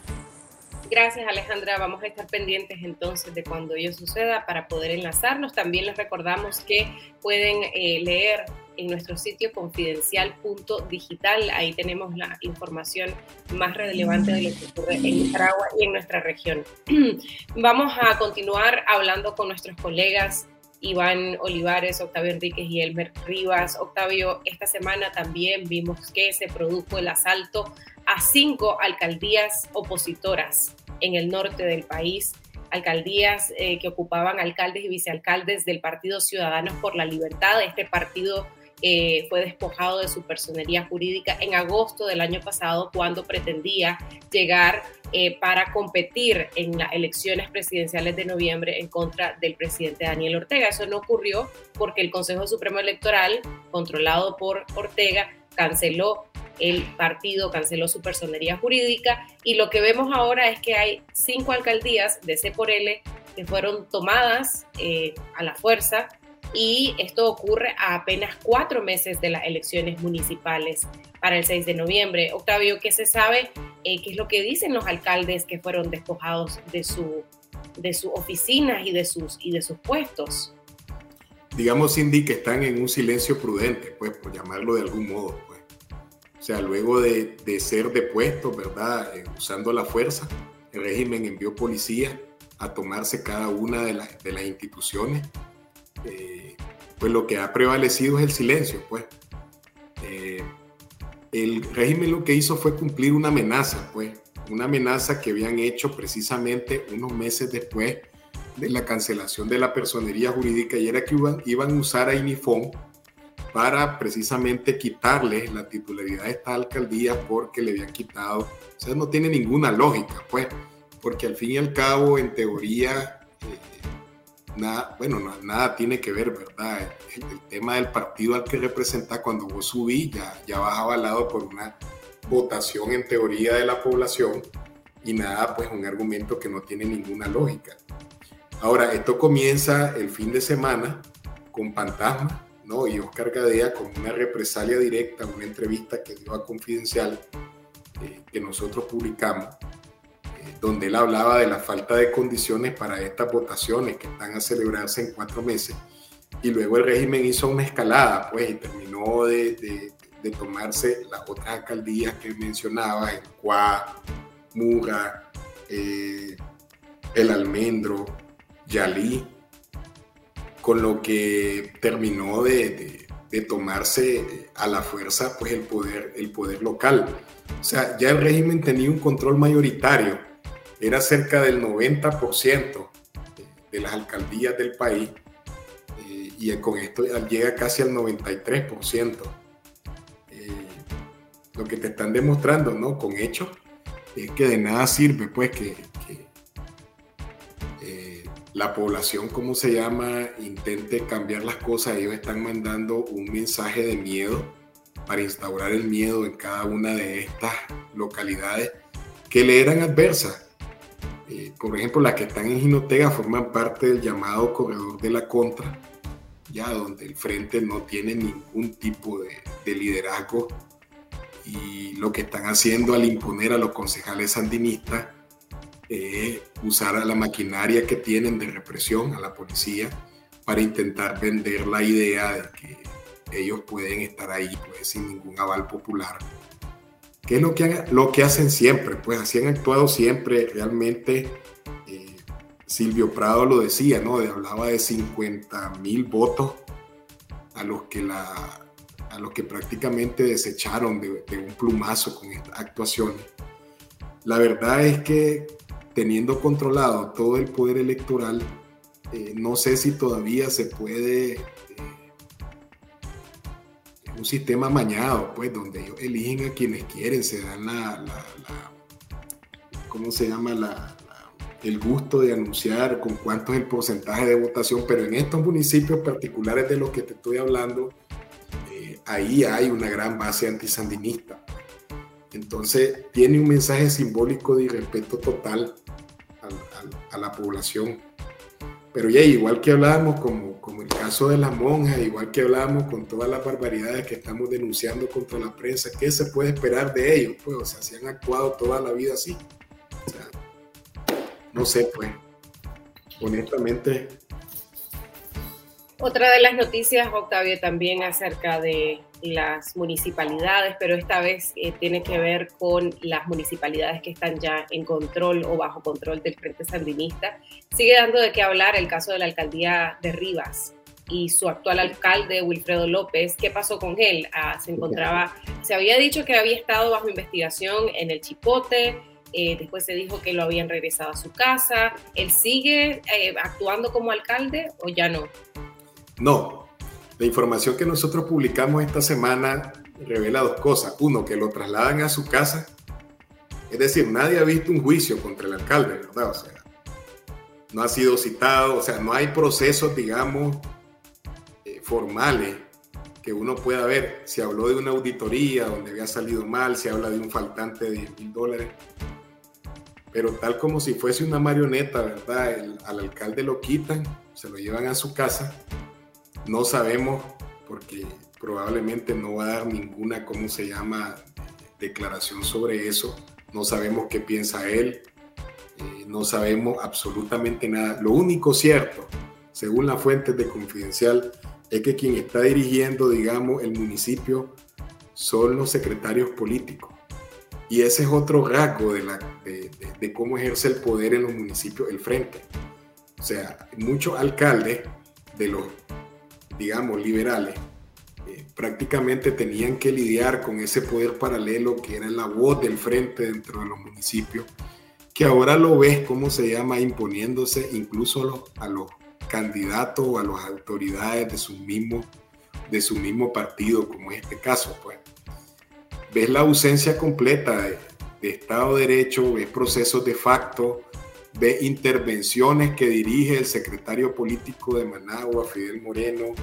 Gracias Alejandra, vamos a estar pendientes entonces de cuando ello suceda para poder enlazarnos. También les recordamos que pueden eh, leer en nuestro sitio confidencial.digital. Ahí tenemos la información más relevante de lo que ocurre en Nicaragua y en nuestra región. Vamos a continuar hablando con nuestros colegas Iván Olivares, Octavio Enríquez y Elmer Rivas. Octavio, esta semana también vimos que se produjo el asalto a cinco alcaldías opositoras en el norte del país alcaldías eh, que ocupaban alcaldes y vicealcaldes del Partido Ciudadanos por la Libertad, este partido eh, fue despojado de su personería jurídica en agosto del año pasado cuando pretendía llegar eh, para competir en las elecciones presidenciales de noviembre en contra del presidente Daniel Ortega. Eso no ocurrió porque el Consejo Supremo Electoral, controlado por Ortega, canceló el partido, canceló su personería jurídica y lo que vemos ahora es que hay cinco alcaldías de C por L que fueron tomadas eh, a la fuerza y esto ocurre a apenas cuatro meses de las elecciones municipales para el 6 de noviembre. Octavio, ¿qué se sabe? Eh, ¿Qué es lo que dicen los alcaldes que fueron despojados de su de sus oficinas y de sus, y de sus puestos? Digamos, Cindy, que están en un silencio prudente, pues, por llamarlo de algún modo. Pues. O sea, luego de, de ser depuestos, ¿verdad? Eh, usando la fuerza, el régimen envió policía a tomarse cada una de, de las instituciones. Pues lo que ha prevalecido es el silencio, pues. Eh, el régimen lo que hizo fue cumplir una amenaza, pues, una amenaza que habían hecho precisamente unos meses después de la cancelación de la personería jurídica y era que iban, a usar a INIFON para precisamente quitarle la titularidad de esta alcaldía porque le habían quitado, o sea, no tiene ninguna lógica, pues, porque al fin y al cabo, en teoría, eh, nada, bueno, nada tiene que ver, ¿verdad? El, tema del partido al que representa cuando vos subí ya, ya vas avalado por una votación en teoría de la población y nada, pues un argumento que no tiene ninguna lógica. Ahora, esto comienza el fin de semana con Fantasma, ¿no? Y Oscar Gadea con una represalia directa, una entrevista que dio a Confidencial, eh, que nosotros publicamos, donde él hablaba de la falta de condiciones para estas votaciones que están a celebrarse en cuatro meses. Y luego el régimen hizo una escalada, pues, y terminó de de tomarse las otras alcaldías que mencionaba, el Cuá, Muga, eh, El Almendro, Yalí, con lo que terminó de, tomarse a la fuerza pues el poder, el poder local. O sea, ya el régimen tenía un control mayoritario, era cerca del 90% de las alcaldías del país eh, y con esto llega casi al 93% lo que te están demostrando, ¿no? Con hechos, es que de nada sirve, pues, que, eh, la población, ¿cómo se llama?, intente cambiar las cosas. Ellos están mandando un mensaje de miedo para instaurar el miedo en cada una de estas localidades que le eran adversas. Eh, por ejemplo, las que están en Jinotega forman parte del llamado corredor de la contra, ya donde el frente no tiene ningún tipo de, de liderazgo y lo que están haciendo al imponer a los concejales sandinistas es usar a la maquinaria que tienen de represión, a la policía, para intentar vender la idea de que ellos pueden estar ahí pues, sin ningún aval popular. ¿Qué es lo que, lo que hacen siempre? Pues así han actuado siempre. Realmente eh, Silvio Prado lo decía, ¿no? Hablaba de 50 mil votos a los que a los que prácticamente desecharon de, un plumazo con estas actuaciones. La verdad es que teniendo controlado todo el poder electoral, eh, no sé si todavía se puede un sistema mañado, pues, donde ellos eligen a quienes quieren, se dan la, ¿cómo se llama? La, el gusto de anunciar con cuánto es el porcentaje de votación, pero en estos municipios particulares de los que te estoy hablando, ahí hay una gran base antisandinista. Entonces tiene un mensaje simbólico de irrespeto total a, la población. Pero ya igual que hablábamos como, caso de las monjas, igual que hablábamos con todas las barbaridades que estamos denunciando contra la prensa, ¿qué se puede esperar de ellos? Pues, o sea, si han actuado toda la vida así. O sea, no sé, pues, honestamente, otra de las noticias, Octavio, también acerca de las municipalidades, pero esta vez eh, tiene que ver con las municipalidades que están ya en control o bajo control del Frente Sandinista. Sigue dando de qué hablar el caso de la alcaldía de Rivas y su actual alcalde, Wilfredo López. ¿Qué pasó con él? Ah, se encontraba, se había dicho que había estado bajo investigación en el Chipote. Eh, después se dijo que lo habían regresado a su casa. ¿Él sigue eh, actuando como alcalde o ya no? No, la información que nosotros publicamos esta semana revela dos cosas. Uno, que lo trasladan a su casa. Es decir, nadie ha visto un juicio contra el alcalde, ¿verdad? O sea, no ha sido citado, o sea, no hay procesos, digamos, formales que uno pueda ver. Se habló de una auditoría donde había salido mal, se habla de un faltante de 10 mil dólares. Pero tal como si fuese una marioneta, ¿verdad? al alcalde lo quitan, se lo llevan a su casa. No sabemos, porque probablemente no va a dar ninguna, ¿cómo se llama?, declaración sobre eso. No sabemos qué piensa él. Eh, no sabemos absolutamente nada. Lo único cierto, según las fuentes de Confidencial, es que quien está dirigiendo, digamos, el municipio son los secretarios políticos. Y ese es otro rasgo de, la, de, cómo ejerce el poder en los municipios el frente. O sea, muchos alcaldes de los, digamos, liberales, eh, prácticamente tenían que lidiar con ese poder paralelo que era la voz del frente dentro de los municipios, que ahora lo ves, ¿cómo se llama?, imponiéndose incluso a los, a los candidato o a las autoridades de su mismo, de su mismo partido, como en este caso, pues. Ves la ausencia completa de, Estado de Derecho, ves procesos de facto, ves intervenciones que dirige el secretario político de Managua, Fidel Moreno,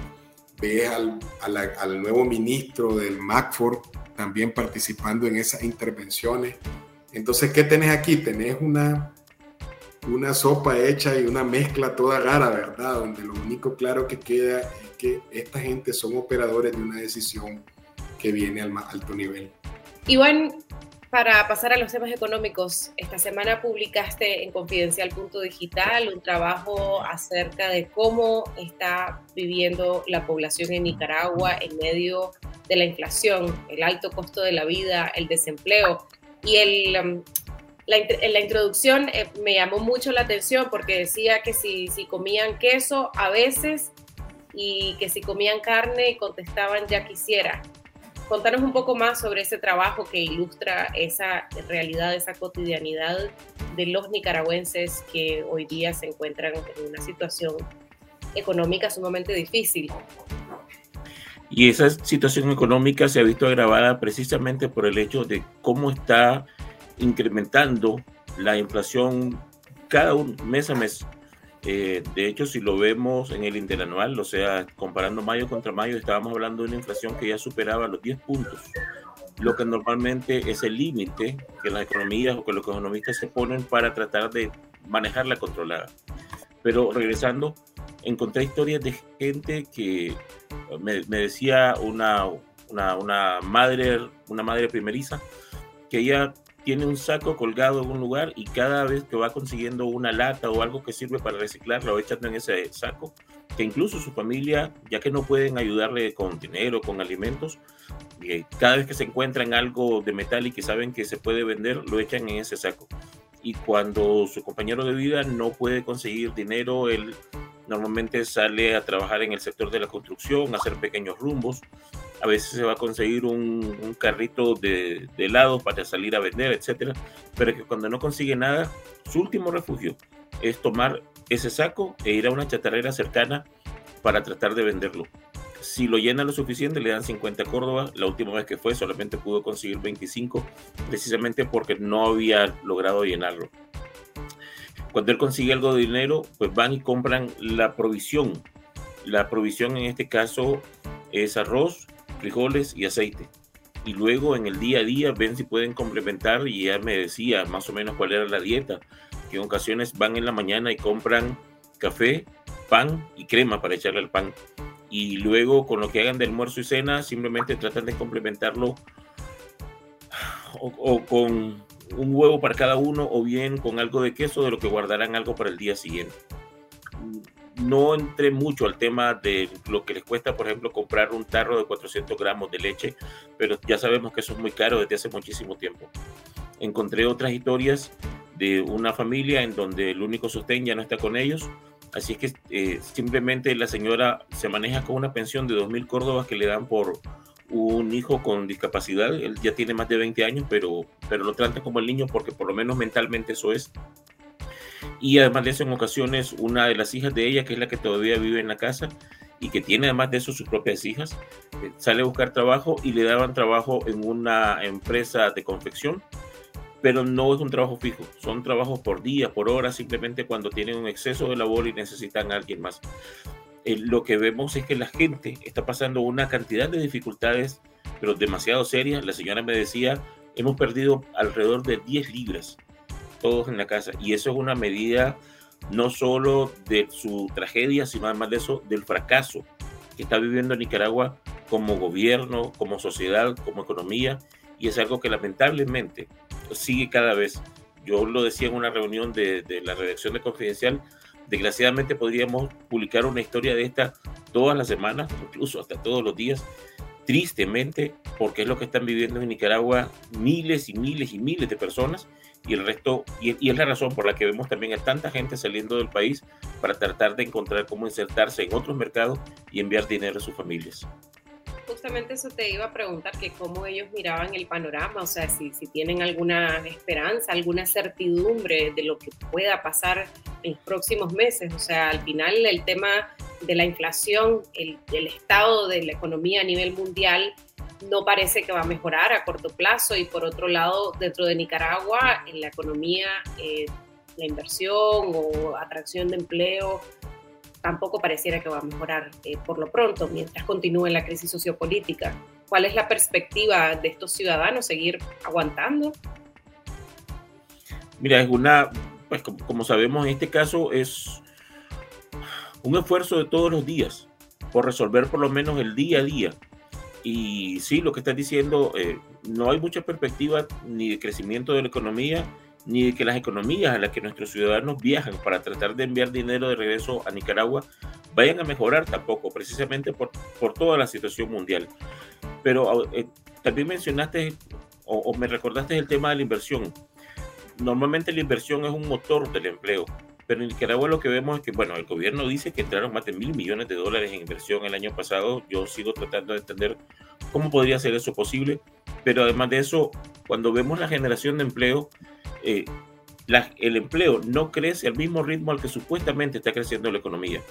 ves al, al nuevo ministro del MACFOR también participando en esas intervenciones. Entonces, ¿qué tenés aquí? Tenés una, una sopa hecha y una mezcla toda rara, ¿verdad? Donde lo único claro que queda es que esta gente son operadores de una decisión que viene al más alto nivel. Iván, para pasar a los temas económicos, esta semana publicaste en Confidencial.digital un trabajo acerca de cómo está viviendo la población en Nicaragua en medio de la inflación, el alto costo de la vida, el desempleo y el, um, en la introducción eh, me llamó mucho la atención porque decía que si, si comían queso a veces y que si comían carne contestaban ya quisiera. Contanos un poco más sobre ese trabajo que ilustra esa realidad, esa cotidianidad de los nicaragüenses que hoy día se encuentran en una situación económica sumamente difícil. Y esa situación económica se ha visto agravada precisamente por el hecho de cómo está incrementando la inflación cada un mes a mes. Eh, de hecho, si lo vemos en el interanual, o sea, comparando mayo contra mayo, estábamos hablando de una inflación que ya superaba los 10 puntos, lo que normalmente es el límite que las economías o que los economistas se ponen para tratar de manejarla controlada. Pero regresando, encontré historias de gente que me, me decía una, una, una, madre, una madre primeriza, que ella tiene un saco colgado en un lugar y cada vez que va consiguiendo una lata o algo que sirve para reciclar, lo echando en ese saco, que incluso su familia, ya que no pueden ayudarle con dinero, con alimentos, eh, cada vez que se encuentran algo de metal y que saben que se puede vender, lo echan en ese saco. Y cuando su compañero de vida no puede conseguir dinero, él normalmente sale a trabajar en el sector de la construcción, a hacer pequeños rumbos, a veces se va a conseguir un, carrito de, de, helado para salir a vender, etcétera, pero que cuando no consigue nada, su último refugio es tomar ese saco e ir a una chatarrera cercana para tratar de venderlo. Si lo llena lo suficiente, le dan 50 Córdoba. La última vez que fue, solamente pudo conseguir 25, precisamente porque no había logrado llenarlo. Cuando él consigue algo de dinero, pues van y compran la provisión. La provisión en este caso es arroz, frijoles y aceite. Y luego en el día a día ven si pueden complementar y ya me decía más o menos cuál era la dieta, que en ocasiones van en la mañana y compran café, pan y crema para echarle al pan. Y luego con lo que hagan de almuerzo y cena simplemente tratan de complementarlo o con un huevo para cada uno o bien con algo de queso de lo que guardarán algo para el día siguiente no entré mucho al tema de lo que les cuesta, por ejemplo, comprar un tarro de 400 gramos de leche, pero ya sabemos que eso es muy caro desde hace muchísimo tiempo. Encontré otras historias de una familia en donde el único sostén ya no está con ellos, así que eh, simplemente la señora se maneja con una pensión de 2.000 córdobas que le dan por un hijo con discapacidad, él ya tiene más de 20 años, pero, pero lo trata como el niño porque por lo menos mentalmente eso es y además de eso, en ocasiones, una de las hijas de ella, que es la que todavía vive en la casa y que tiene además de eso sus propias hijas, eh, sale a buscar trabajo y le daban trabajo en una empresa de confección, pero no es un trabajo fijo, son trabajos por día, por hora, simplemente cuando tienen un exceso de labor y necesitan a alguien más. Eh, lo que vemos es que la gente está pasando una cantidad de dificultades, pero demasiado serias. La señora me decía, hemos perdido alrededor de 10 libras, todos en la casa, y eso es una medida no solo de su tragedia, sino además de eso, del fracaso que está viviendo Nicaragua como gobierno, como sociedad, como economía, y es algo que lamentablemente sigue cada vez. Yo lo decía en una reunión de, de la redacción de Confidencial, desgraciadamente podríamos publicar una historia de esta todas las semanas, incluso hasta todos los días, tristemente, porque es lo que están viviendo en Nicaragua miles y miles y miles de personas y el resto, y, es la razón por la que vemos también a tanta gente saliendo del país para tratar de encontrar cómo insertarse en otros mercados y enviar dinero a sus familias. Justamente eso te iba a preguntar, que cómo ellos miraban el panorama, o sea, si, si tienen alguna esperanza, alguna certidumbre de lo que pueda pasar en los próximos meses. O sea, al final el tema de la inflación, el, el estado de la economía a nivel mundial, no parece que va a mejorar a corto plazo y por otro lado, dentro de Nicaragua, en la economía, eh, la inversión o atracción de empleo tampoco pareciera que va a mejorar eh, por lo pronto mientras continúe la crisis sociopolítica. ¿Cuál es la perspectiva de estos ciudadanos? ¿Seguir aguantando? Mira, es una, pues como sabemos, en este caso es un esfuerzo de todos los días por resolver por lo menos el día a día y sí, lo que estás diciendo, eh, no hay mucha perspectiva ni de crecimiento de la economía, ni de que las economías a las que nuestros ciudadanos viajan para tratar de enviar dinero de regreso a Nicaragua vayan a mejorar tampoco, precisamente por, por toda la situación mundial. Pero eh, también mencionaste o, o me recordaste el tema de la inversión. Normalmente la inversión es un motor del empleo pero en Nicaragua lo que vemos es que, bueno, el gobierno dice que entraron más de mil millones de dólares en inversión el año pasado. Yo sigo tratando de entender cómo podría ser eso posible. Pero además de eso, cuando vemos la generación de empleo, eh, el empleo no crece al mismo ritmo al que supuestamente está creciendo la economía.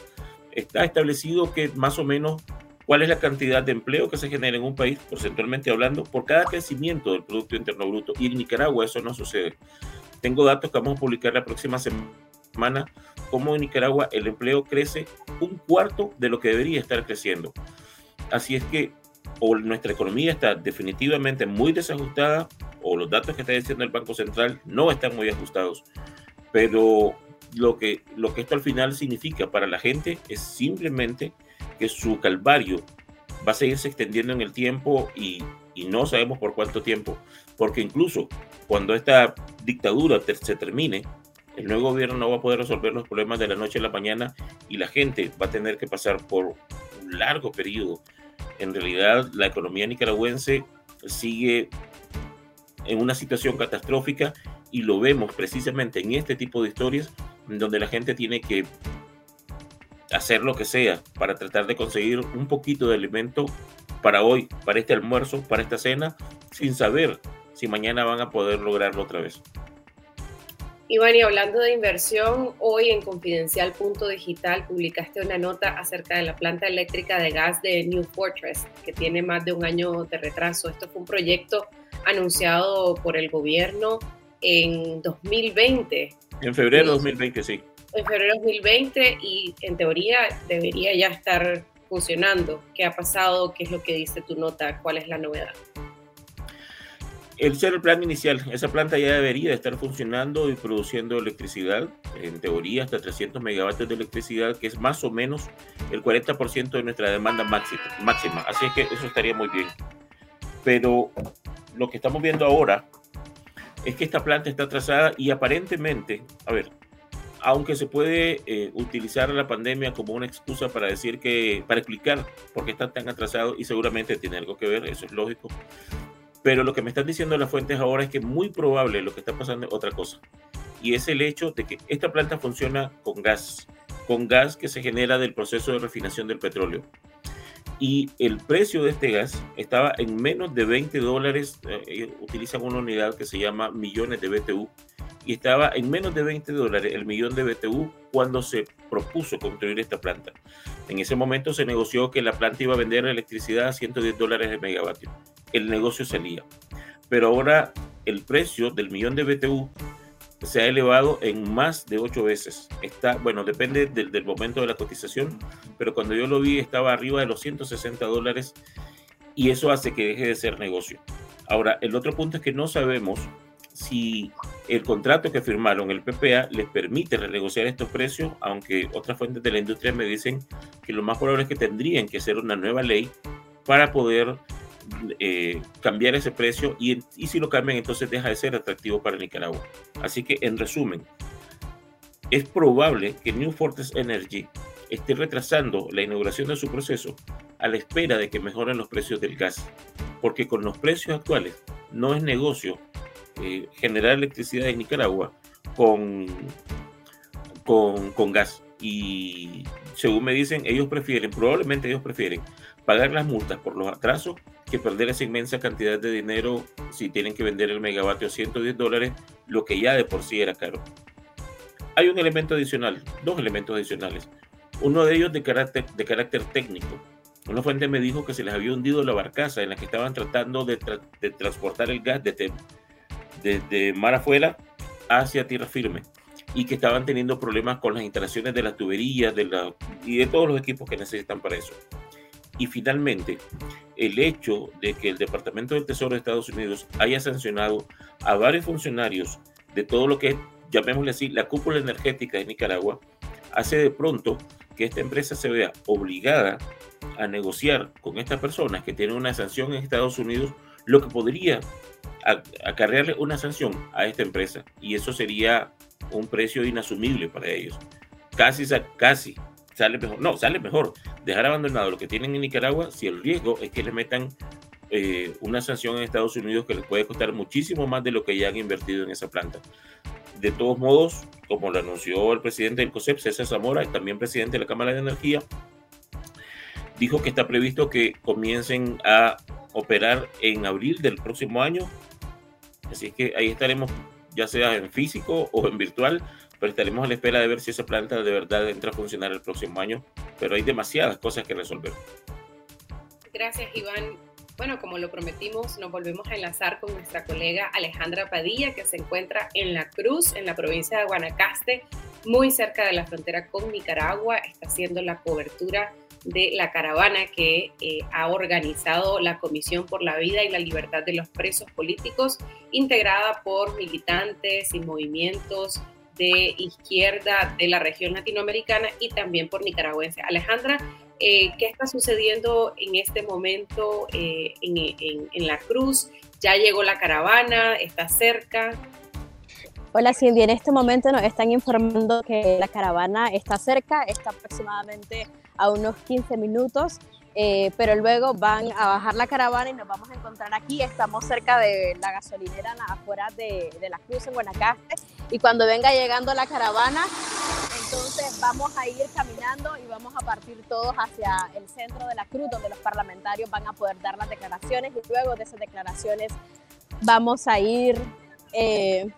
Está establecido que más o menos cuál es la cantidad de empleo que se genera en un país, porcentualmente hablando, por cada crecimiento del Producto Interno Bruto. Y en Nicaragua eso no sucede. Tengo datos que vamos a publicar la próxima semana como en Nicaragua el empleo crece un cuarto de lo que debería estar creciendo. Así es que o nuestra economía está definitivamente muy desajustada o los datos que está diciendo el Banco Central no están muy ajustados. Pero lo que, lo que esto al final significa para la gente es simplemente que su calvario va a seguirse extendiendo en el tiempo y, y no sabemos por cuánto tiempo. Porque incluso cuando esta dictadura se termine, el nuevo gobierno no va a poder resolver los problemas de la noche a la mañana y la gente va a tener que pasar por un largo periodo. En realidad, la economía nicaragüense sigue en una situación catastrófica y lo vemos precisamente en este tipo de historias donde la gente tiene que hacer lo que sea para tratar de conseguir un poquito de alimento para hoy, para este almuerzo, para esta cena, sin saber si mañana van a poder lograrlo otra vez. Iván, y hablando de inversión, hoy en Confidencial Digital publicaste una nota acerca de la planta eléctrica de gas de New Fortress, que tiene más de un año de retraso. Esto fue un proyecto anunciado por el gobierno en 2020. En febrero de 2020, sí. En febrero de 2020 y en teoría debería ya estar funcionando. ¿Qué ha pasado? ¿Qué es lo que dice tu nota? ¿Cuál es la novedad? El ser el plan inicial, esa planta ya debería estar funcionando y produciendo electricidad, en teoría hasta 300 megavatios de electricidad, que es más o menos el 40% de nuestra demanda máxima, Así es que eso estaría muy bien. Pero lo que estamos viendo ahora es que esta planta está atrasada y aparentemente, a ver, aunque se puede eh, utilizar la pandemia como una excusa para decir que, para explicar por qué está tan atrasado y seguramente tiene algo que ver, eso es lógico, pero lo que me están diciendo las fuentes ahora es que muy probable lo que está pasando es otra cosa. Y es el hecho de que esta planta funciona con gas, con gas que se genera del proceso de refinación del petróleo. Y el precio de este gas estaba en menos de 20 dólares. Eh, utilizan una unidad que se llama millones de BTU. Y estaba en menos de 20 dólares el millón de BTU cuando se propuso construir esta planta. En ese momento se negoció que la planta iba a vender electricidad a 110 dólares el megavatio el negocio salía. Pero ahora el precio del millón de BTU se ha elevado en más de ocho veces. Está, bueno, depende del, momento de la cotización, pero cuando yo lo vi estaba arriba de los 160 dólares y eso hace que deje de ser negocio. Ahora, el otro punto es que no sabemos si el contrato que firmaron, el PPA, les permite renegociar estos precios, aunque otras fuentes de la industria me dicen que lo más probable es que tendrían que hacer una nueva ley para poder eh, cambiar ese precio y, si lo cambian entonces deja de ser atractivo para Nicaragua. Así que en resumen, es probable que New Fortress Energy esté retrasando la inauguración de su proceso a la espera de que mejoren los precios del gas, porque con los precios actuales no es negocio eh, generar electricidad en Nicaragua con, con, con gas. Y según me dicen, ellos prefieren, probablemente ellos prefieren pagar las multas por los atrasos que perder esa inmensa cantidad de dinero si tienen que vender el megavatio a 110 dólares, lo que ya de por sí era caro. Hay un elemento adicional, dos elementos adicionales. Uno de ellos de carácter, de carácter técnico. Una fuente me dijo que se les había hundido la barcaza en la que estaban tratando de, de transportar el gas desde, desde mar afuera hacia tierra firme y que estaban teniendo problemas con las instalaciones de las tuberías de la, y de todos los equipos que necesitan para eso. Y finalmente, el hecho de que el Departamento del Tesoro de Estados Unidos haya sancionado a varios funcionarios de todo lo que es, llamémosle así, la cúpula energética de Nicaragua, hace de pronto que esta empresa se vea obligada a negociar con estas personas que tienen una sanción en Estados Unidos, lo que podría acarrearle una sanción a esta empresa. Y eso sería un precio inasumible para ellos. Casi, casi sale mejor, no, sale mejor dejar abandonado lo que tienen en Nicaragua si el riesgo es que le metan eh, una sanción en Estados Unidos que les puede costar muchísimo más de lo que ya han invertido en esa planta. De todos modos, como lo anunció el presidente del COSEP, César Zamora, también presidente de la Cámara de Energía, dijo que está previsto que comiencen a operar en abril del próximo año. Así es que ahí estaremos, ya sea en físico o en virtual, pero estaremos a la espera de ver si esa planta de verdad entra a funcionar el próximo año, pero hay demasiadas cosas que resolver. Gracias, Iván. Bueno, como lo prometimos, nos volvemos a enlazar con nuestra colega Alejandra Padilla, que se encuentra en La Cruz, en la provincia de Guanacaste, muy cerca de la frontera con Nicaragua. Está haciendo la cobertura de la caravana que eh, ha organizado la Comisión por la Vida y la Libertad de los Presos Políticos, integrada por militantes y movimientos de izquierda de la región latinoamericana y también por nicaragüense. Alejandra, eh, ¿qué está sucediendo en este momento eh, en, La Cruz? ¿Ya llegó la caravana? ¿Está cerca? Hola Cindy, en este momento nos están informando que la caravana está cerca, está aproximadamente a unos 15 minutos eh, pero luego van a bajar la caravana y nos vamos a encontrar aquí. Estamos cerca de la gasolinera afuera de, de la Cruz en Guanacaste y cuando venga llegando la caravana, entonces vamos a ir caminando y vamos a partir todos hacia el centro de la Cruz donde los parlamentarios van a poder dar las declaraciones y luego de esas declaraciones vamos a ir, eh,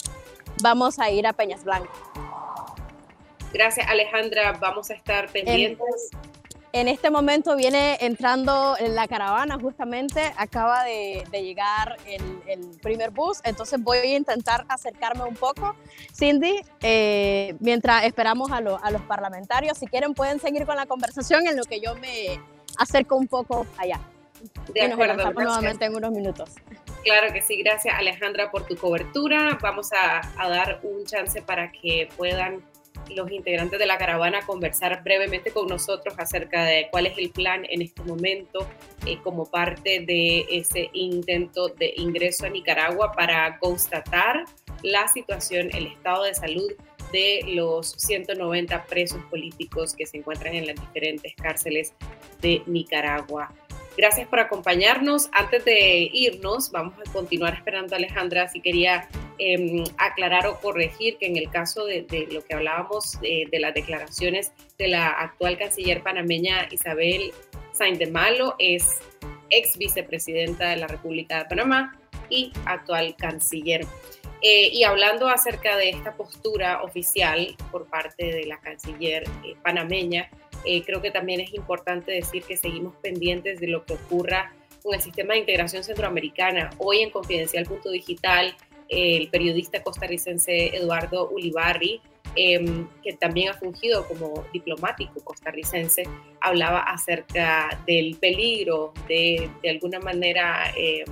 vamos a ir a Peñas Blancas. Gracias Alejandra, vamos a estar pendientes. En este momento viene entrando en la caravana, justamente acaba de, llegar el, primer bus, entonces voy a intentar acercarme un poco. Cindy, eh, mientras esperamos a, a, los parlamentarios, si quieren pueden seguir con la conversación en lo que yo me acerco un poco allá. De acuerdo, nuevamente en unos minutos. Claro que sí, gracias Alejandra por tu cobertura. Vamos a, a dar un chance para que puedan los integrantes de la caravana conversar brevemente con nosotros acerca de cuál es el plan en este momento eh, como parte de ese intento de ingreso a Nicaragua para constatar la situación, el estado de salud de los 190 presos políticos que se encuentran en las diferentes cárceles de Nicaragua. Gracias por acompañarnos. Antes de irnos, vamos a continuar esperando a Alejandra. Si quería em, aclarar o corregir que en el caso de, lo que hablábamos de, las declaraciones de la actual canciller panameña Isabel Sainz de Malo, es ex vicepresidenta de la República de Panamá y actual canciller. Eh, y hablando acerca de esta postura oficial por parte de la canciller eh, panameña, eh, creo que también es importante decir que seguimos pendientes de lo que ocurra con el sistema de integración centroamericana. Hoy en Confidencial Punto Digital, el periodista costarricense Eduardo Ulibarri em, que también ha fungido como diplomático costarricense, hablaba acerca del peligro de, de alguna manera, em,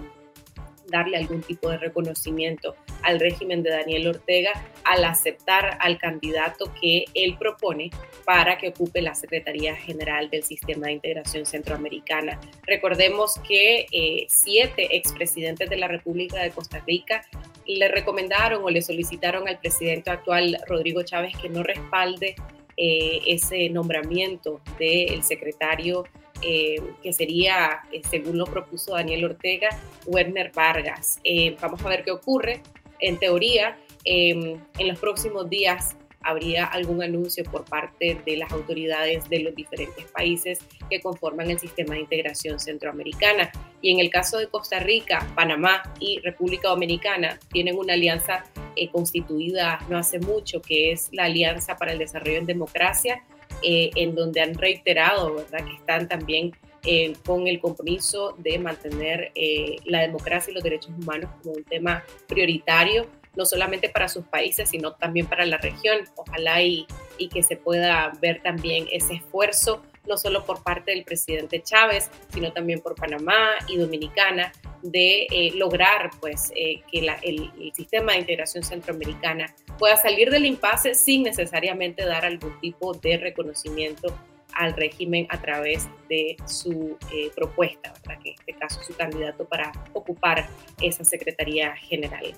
darle algún tipo de reconocimiento al régimen de Daniel Ortega al aceptar al candidato que él propone para que ocupe la Secretaría General del Sistema de Integración Centroamericana. Recordemos que eh, siete expresidentes de la República de Costa Rica le recomendaron o le solicitaron al presidente actual Rodrigo Chávez que no respalde eh, ese nombramiento del secretario eh, que sería, eh, según lo propuso Daniel Ortega, Werner Vargas. Vamos a ver qué ocurre. En teoría, en los próximos días habría algún anuncio por parte de las autoridades de los diferentes países que conforman el sistema de integración centroamericana. Y en el caso de Costa Rica, Panamá y República Dominicana tienen una alianza constituida no hace mucho, que es la Alianza para el Desarrollo en Democracia, eh, en donde han reiterado ¿verdad? que están también eh, con el compromiso de mantener eh, la democracia y los derechos humanos como un tema prioritario, no solamente para sus países, sino también para la región. Ojalá y, y que se pueda ver también ese esfuerzo no solo por parte del presidente Chávez, sino también por Panamá y Dominicana, de eh, lograr pues, eh, que el, sistema de integración centroamericana pueda salir del impasse sin necesariamente dar algún tipo de reconocimiento al régimen a través de su eh, propuesta, ¿verdad? que en este caso su candidato para ocupar esa Secretaría General.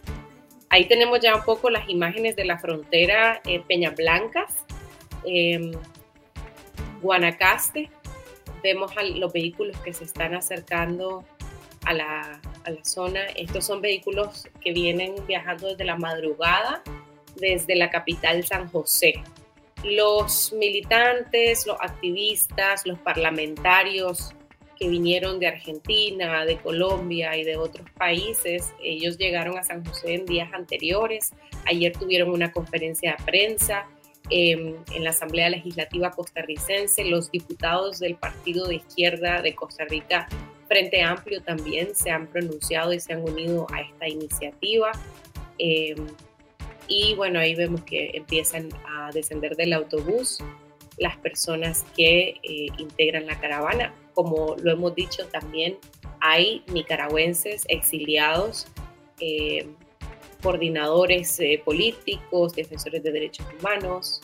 Ahí tenemos ya un poco las imágenes de la frontera Peñablancas. Em, Guanacaste, vemos los vehículos que se están acercando a la, a la, zona. Estos son vehículos que vienen viajando desde la madrugada, desde la capital San José. Los militantes, los activistas, los parlamentarios que vinieron de Argentina, de Colombia y de otros países, ellos llegaron a San José en días anteriores. Ayer tuvieron una conferencia de prensa Em, en la Asamblea Legislativa costarricense. Los diputados del Partido de Izquierda de Costa Rica, Frente Amplio, también se han pronunciado y se han unido a esta iniciativa. Em, y bueno, ahí vemos que empiezan a descender del autobús las personas que eh, integran la caravana. Como lo hemos dicho también, hay nicaragüenses exiliados eh, coordinadores eh, políticos, defensores de derechos humanos,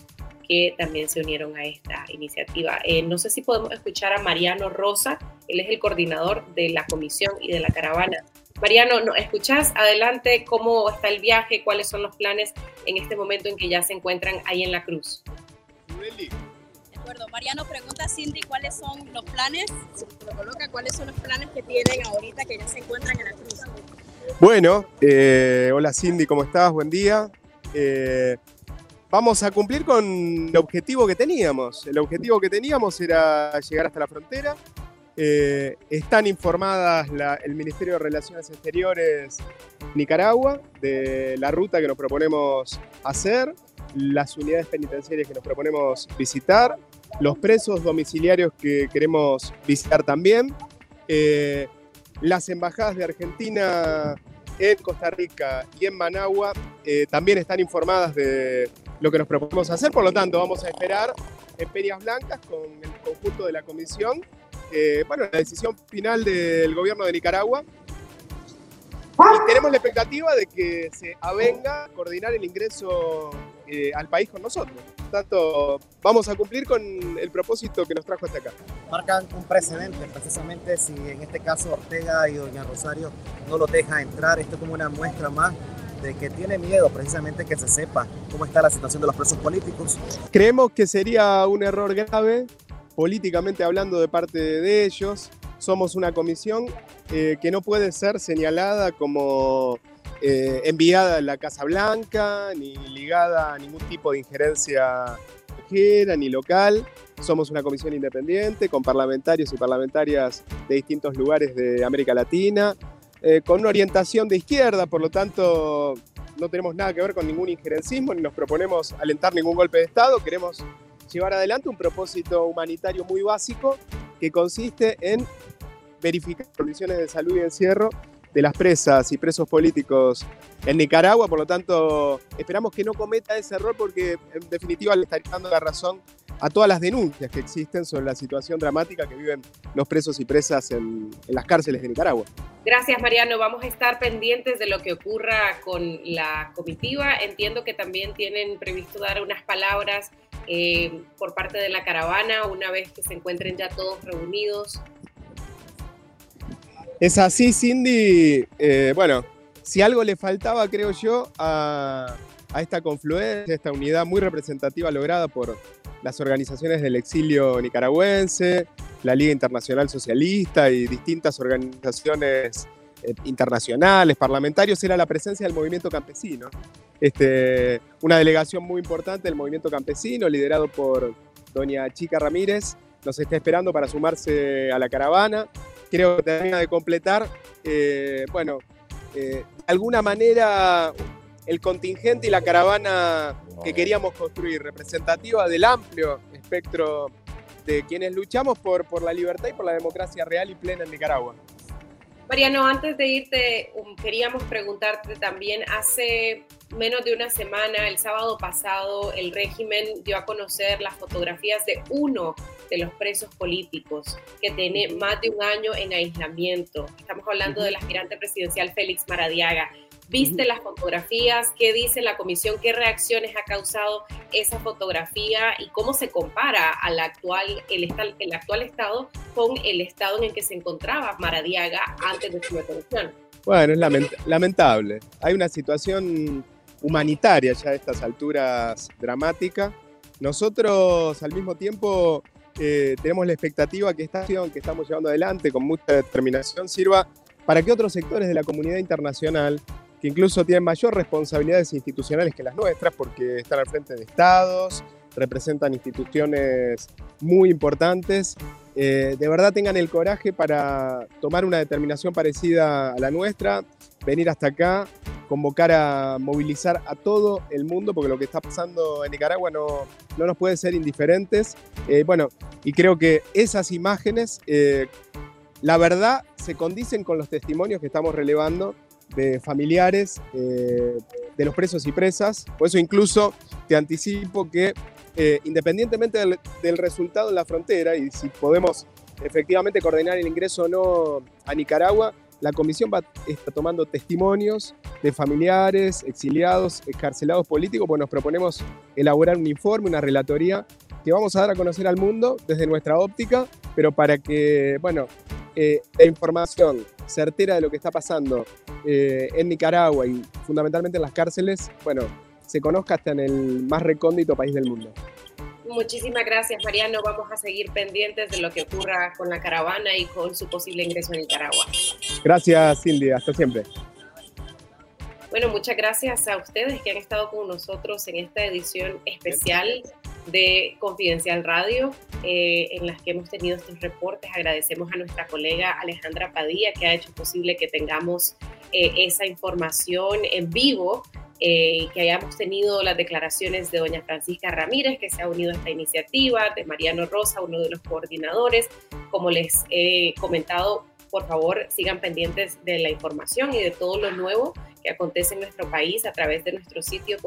que también se unieron a esta iniciativa. Eh, no sé si podemos escuchar a Mariano Rosa, él es el coordinador de la comisión y de la caravana. Mariano, ¿no escuchás? Adelante, ¿cómo está el viaje? ¿Cuáles son los planes en este momento en que ya se encuentran ahí en la cruz? De acuerdo. Mariano pregunta a Cindy cuáles son los planes, lo coloca, cuáles son los planes que tienen ahorita que ya se encuentran en la cruz. Bueno, eh, hola Cindy, ¿cómo estás? Buen día. Eh, vamos a cumplir con el objetivo que teníamos. El objetivo que teníamos era llegar hasta la frontera. Eh, están informadas el Ministerio de Relaciones Exteriores Nicaragua de la ruta que nos proponemos hacer, las unidades penitenciarias que nos proponemos visitar, los presos domiciliarios que queremos visitar también las embajadas de Argentina en Costa Rica y en Managua eh, también están informadas de lo que nos proponemos hacer, por lo tanto vamos a esperar en Peñas Blancas con el conjunto de la comisión, eh, bueno, la decisión final del gobierno de Nicaragua. Y tenemos la expectativa de que se avenga a coordinar el ingreso eh, al país con nosotros. Tanto, vamos a cumplir con el propósito que nos trajo hasta acá. Marcan un precedente, precisamente si en este caso Ortega y Doña Rosario no lo dejan entrar, esto es como una muestra más de que tiene miedo precisamente que se sepa cómo está la situación de los presos políticos. Creemos que sería un error grave, políticamente hablando de parte de ellos. Somos una comisión eh, que no puede ser señalada como eh, enviada a la Casa Blanca, ni ligada a ningún tipo de injerencia extranjera ni local. Somos una comisión independiente con parlamentarios y parlamentarias de distintos lugares de América Latina, eh, con una orientación de izquierda, por lo tanto no tenemos nada que ver con ningún injerencismo, ni nos proponemos alentar ningún golpe de Estado, queremos llevar adelante un propósito humanitario muy básico que consiste en verificar condiciones de salud y encierro de las presas y presos políticos en Nicaragua, por lo tanto esperamos que no cometa ese error porque en definitiva le estaría dando la razón a todas las denuncias que existen sobre la situación dramática que viven los presos y presas en, las cárceles de Nicaragua. Gracias, Mariano. Vamos a estar pendientes de lo que ocurra con la comitiva. Entiendo que también tienen previsto dar unas palabras eh, por parte de la caravana una vez que se encuentren ya todos reunidos. Es así, Cindy. Eh, bueno, si algo le faltaba, creo yo, a, esta confluencia, a esta unidad muy representativa lograda por las organizaciones del exilio nicaragüense, la Liga Internacional Socialista y distintas organizaciones eh, internacionales, parlamentarios, era la presencia del movimiento campesino. Este, una delegación muy importante del movimiento campesino, liderado por doña Chica Ramírez, nos está esperando para sumarse a la caravana. Creo que termina de completar, eh, bueno, eh, de alguna manera el contingente y la caravana que queríamos construir, representativa del amplio espectro de quienes luchamos por, por la libertad y por la democracia real y plena en Nicaragua. Mariano, antes de irte, um, queríamos preguntarte también, hace menos de una semana, el sábado pasado, el régimen dio a conocer las fotografías de uno de los presos políticos que tiene más de un año en aislamiento. Estamos hablando del aspirante presidencial Félix Maradiaga. ¿Viste las fotografías? ¿Qué dice la comisión? ¿Qué reacciones ha causado esa fotografía? ¿Y cómo se compara al actual, el, el actual estado con el estado en el que se encontraba Maradiaga antes de su detención? Bueno, es lamentable. Hay una situación humanitaria ya a estas alturas dramática. Nosotros al mismo tiempo eh, tenemos la expectativa que esta acción que estamos llevando adelante con mucha determinación sirva para que otros sectores de la comunidad internacional que incluso tienen mayor responsabilidades institucionales que las nuestras porque están al frente de estados, representan instituciones muy importantes, eh, de verdad tengan el coraje para tomar una determinación parecida a la nuestra, venir hasta acá, convocar a movilizar a todo el mundo, porque lo que está pasando en Nicaragua no, no nos puede ser indiferentes. Eh, bueno, y creo que esas imágenes, eh, la verdad, se condicen con los testimonios que estamos relevando de familiares eh, de los presos y presas. Por eso incluso te anticipo que eh, independientemente del, resultado en la frontera y si podemos efectivamente coordinar el ingreso o no a Nicaragua, la comisión va a estar tomando testimonios de familiares, exiliados, excarcelados políticos, pues nos proponemos elaborar un informe, una relatoría que vamos a dar a conocer al mundo desde nuestra óptica, pero para que, bueno, eh, la información certera de lo que está pasando eh, en Nicaragua y fundamentalmente en las cárceles, bueno, se conozca hasta en el más recóndito país del mundo. Muchísimas gracias, Mariano. Vamos a seguir pendientes de lo que ocurra con la caravana y con su posible ingreso a Nicaragua. Gracias, Cindy. Hasta siempre. Bueno, muchas gracias a ustedes que han estado con nosotros en esta edición especial de Confidencial Radio, eh, en las que hemos tenido estos reportes. Agradecemos a nuestra colega Alejandra Padilla, que ha hecho posible que tengamos eh, esa información en vivo. Eh, que hayamos tenido las declaraciones de doña Francisca Ramírez, que se ha unido a esta iniciativa, de Mariano Rosa, uno de los coordinadores. Como les he comentado, por favor sigan pendientes de la información y de todo lo nuevo que acontece en nuestro país a través de nuestro sitio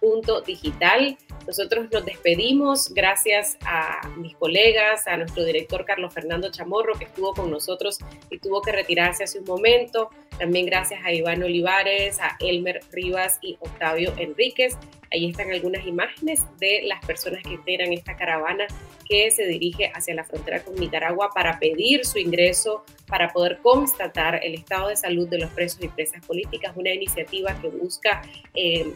confidencial.digital. Nosotros nos despedimos gracias a mis colegas, a nuestro director Carlos Fernando Chamorro, que estuvo con nosotros y tuvo que retirarse hace un momento. También gracias a Iván Olivares, a Elmer Rivas y Octavio Enríquez. Ahí están algunas imágenes de las personas que integran esta caravana que se dirige hacia la frontera con Nicaragua para pedir su ingreso, para poder constatar el estado de salud de los presos y presas políticas, una iniciativa que busca eh,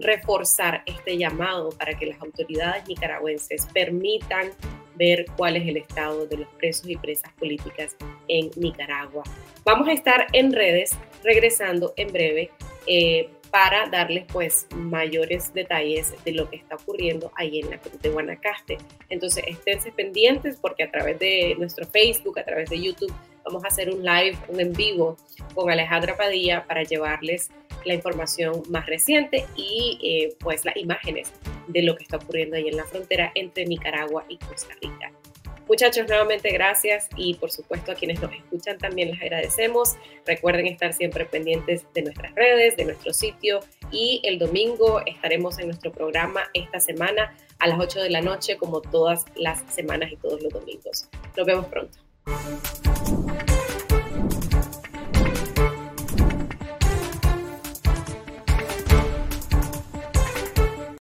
reforzar este llamado para que las autoridades nicaragüenses permitan ver cuál es el estado de los presos y presas políticas en Nicaragua. Vamos a estar en redes regresando en breve eh, para darles pues mayores detalles de lo que está ocurriendo ahí en la Cruz de Guanacaste. Entonces esténse pendientes porque a través de nuestro Facebook, a través de YouTube, vamos a hacer un live, un en vivo con Alejandra Padilla para llevarles la información más reciente y eh, pues las imágenes de lo que está ocurriendo ahí en la frontera entre Nicaragua y Costa Rica. Muchachos, nuevamente gracias y por supuesto a quienes nos escuchan también les agradecemos. Recuerden estar siempre pendientes de nuestras redes, de nuestro sitio y el domingo estaremos en nuestro programa esta semana a las 8 de la noche como todas las semanas y todos los domingos. Nos vemos pronto. Thank you.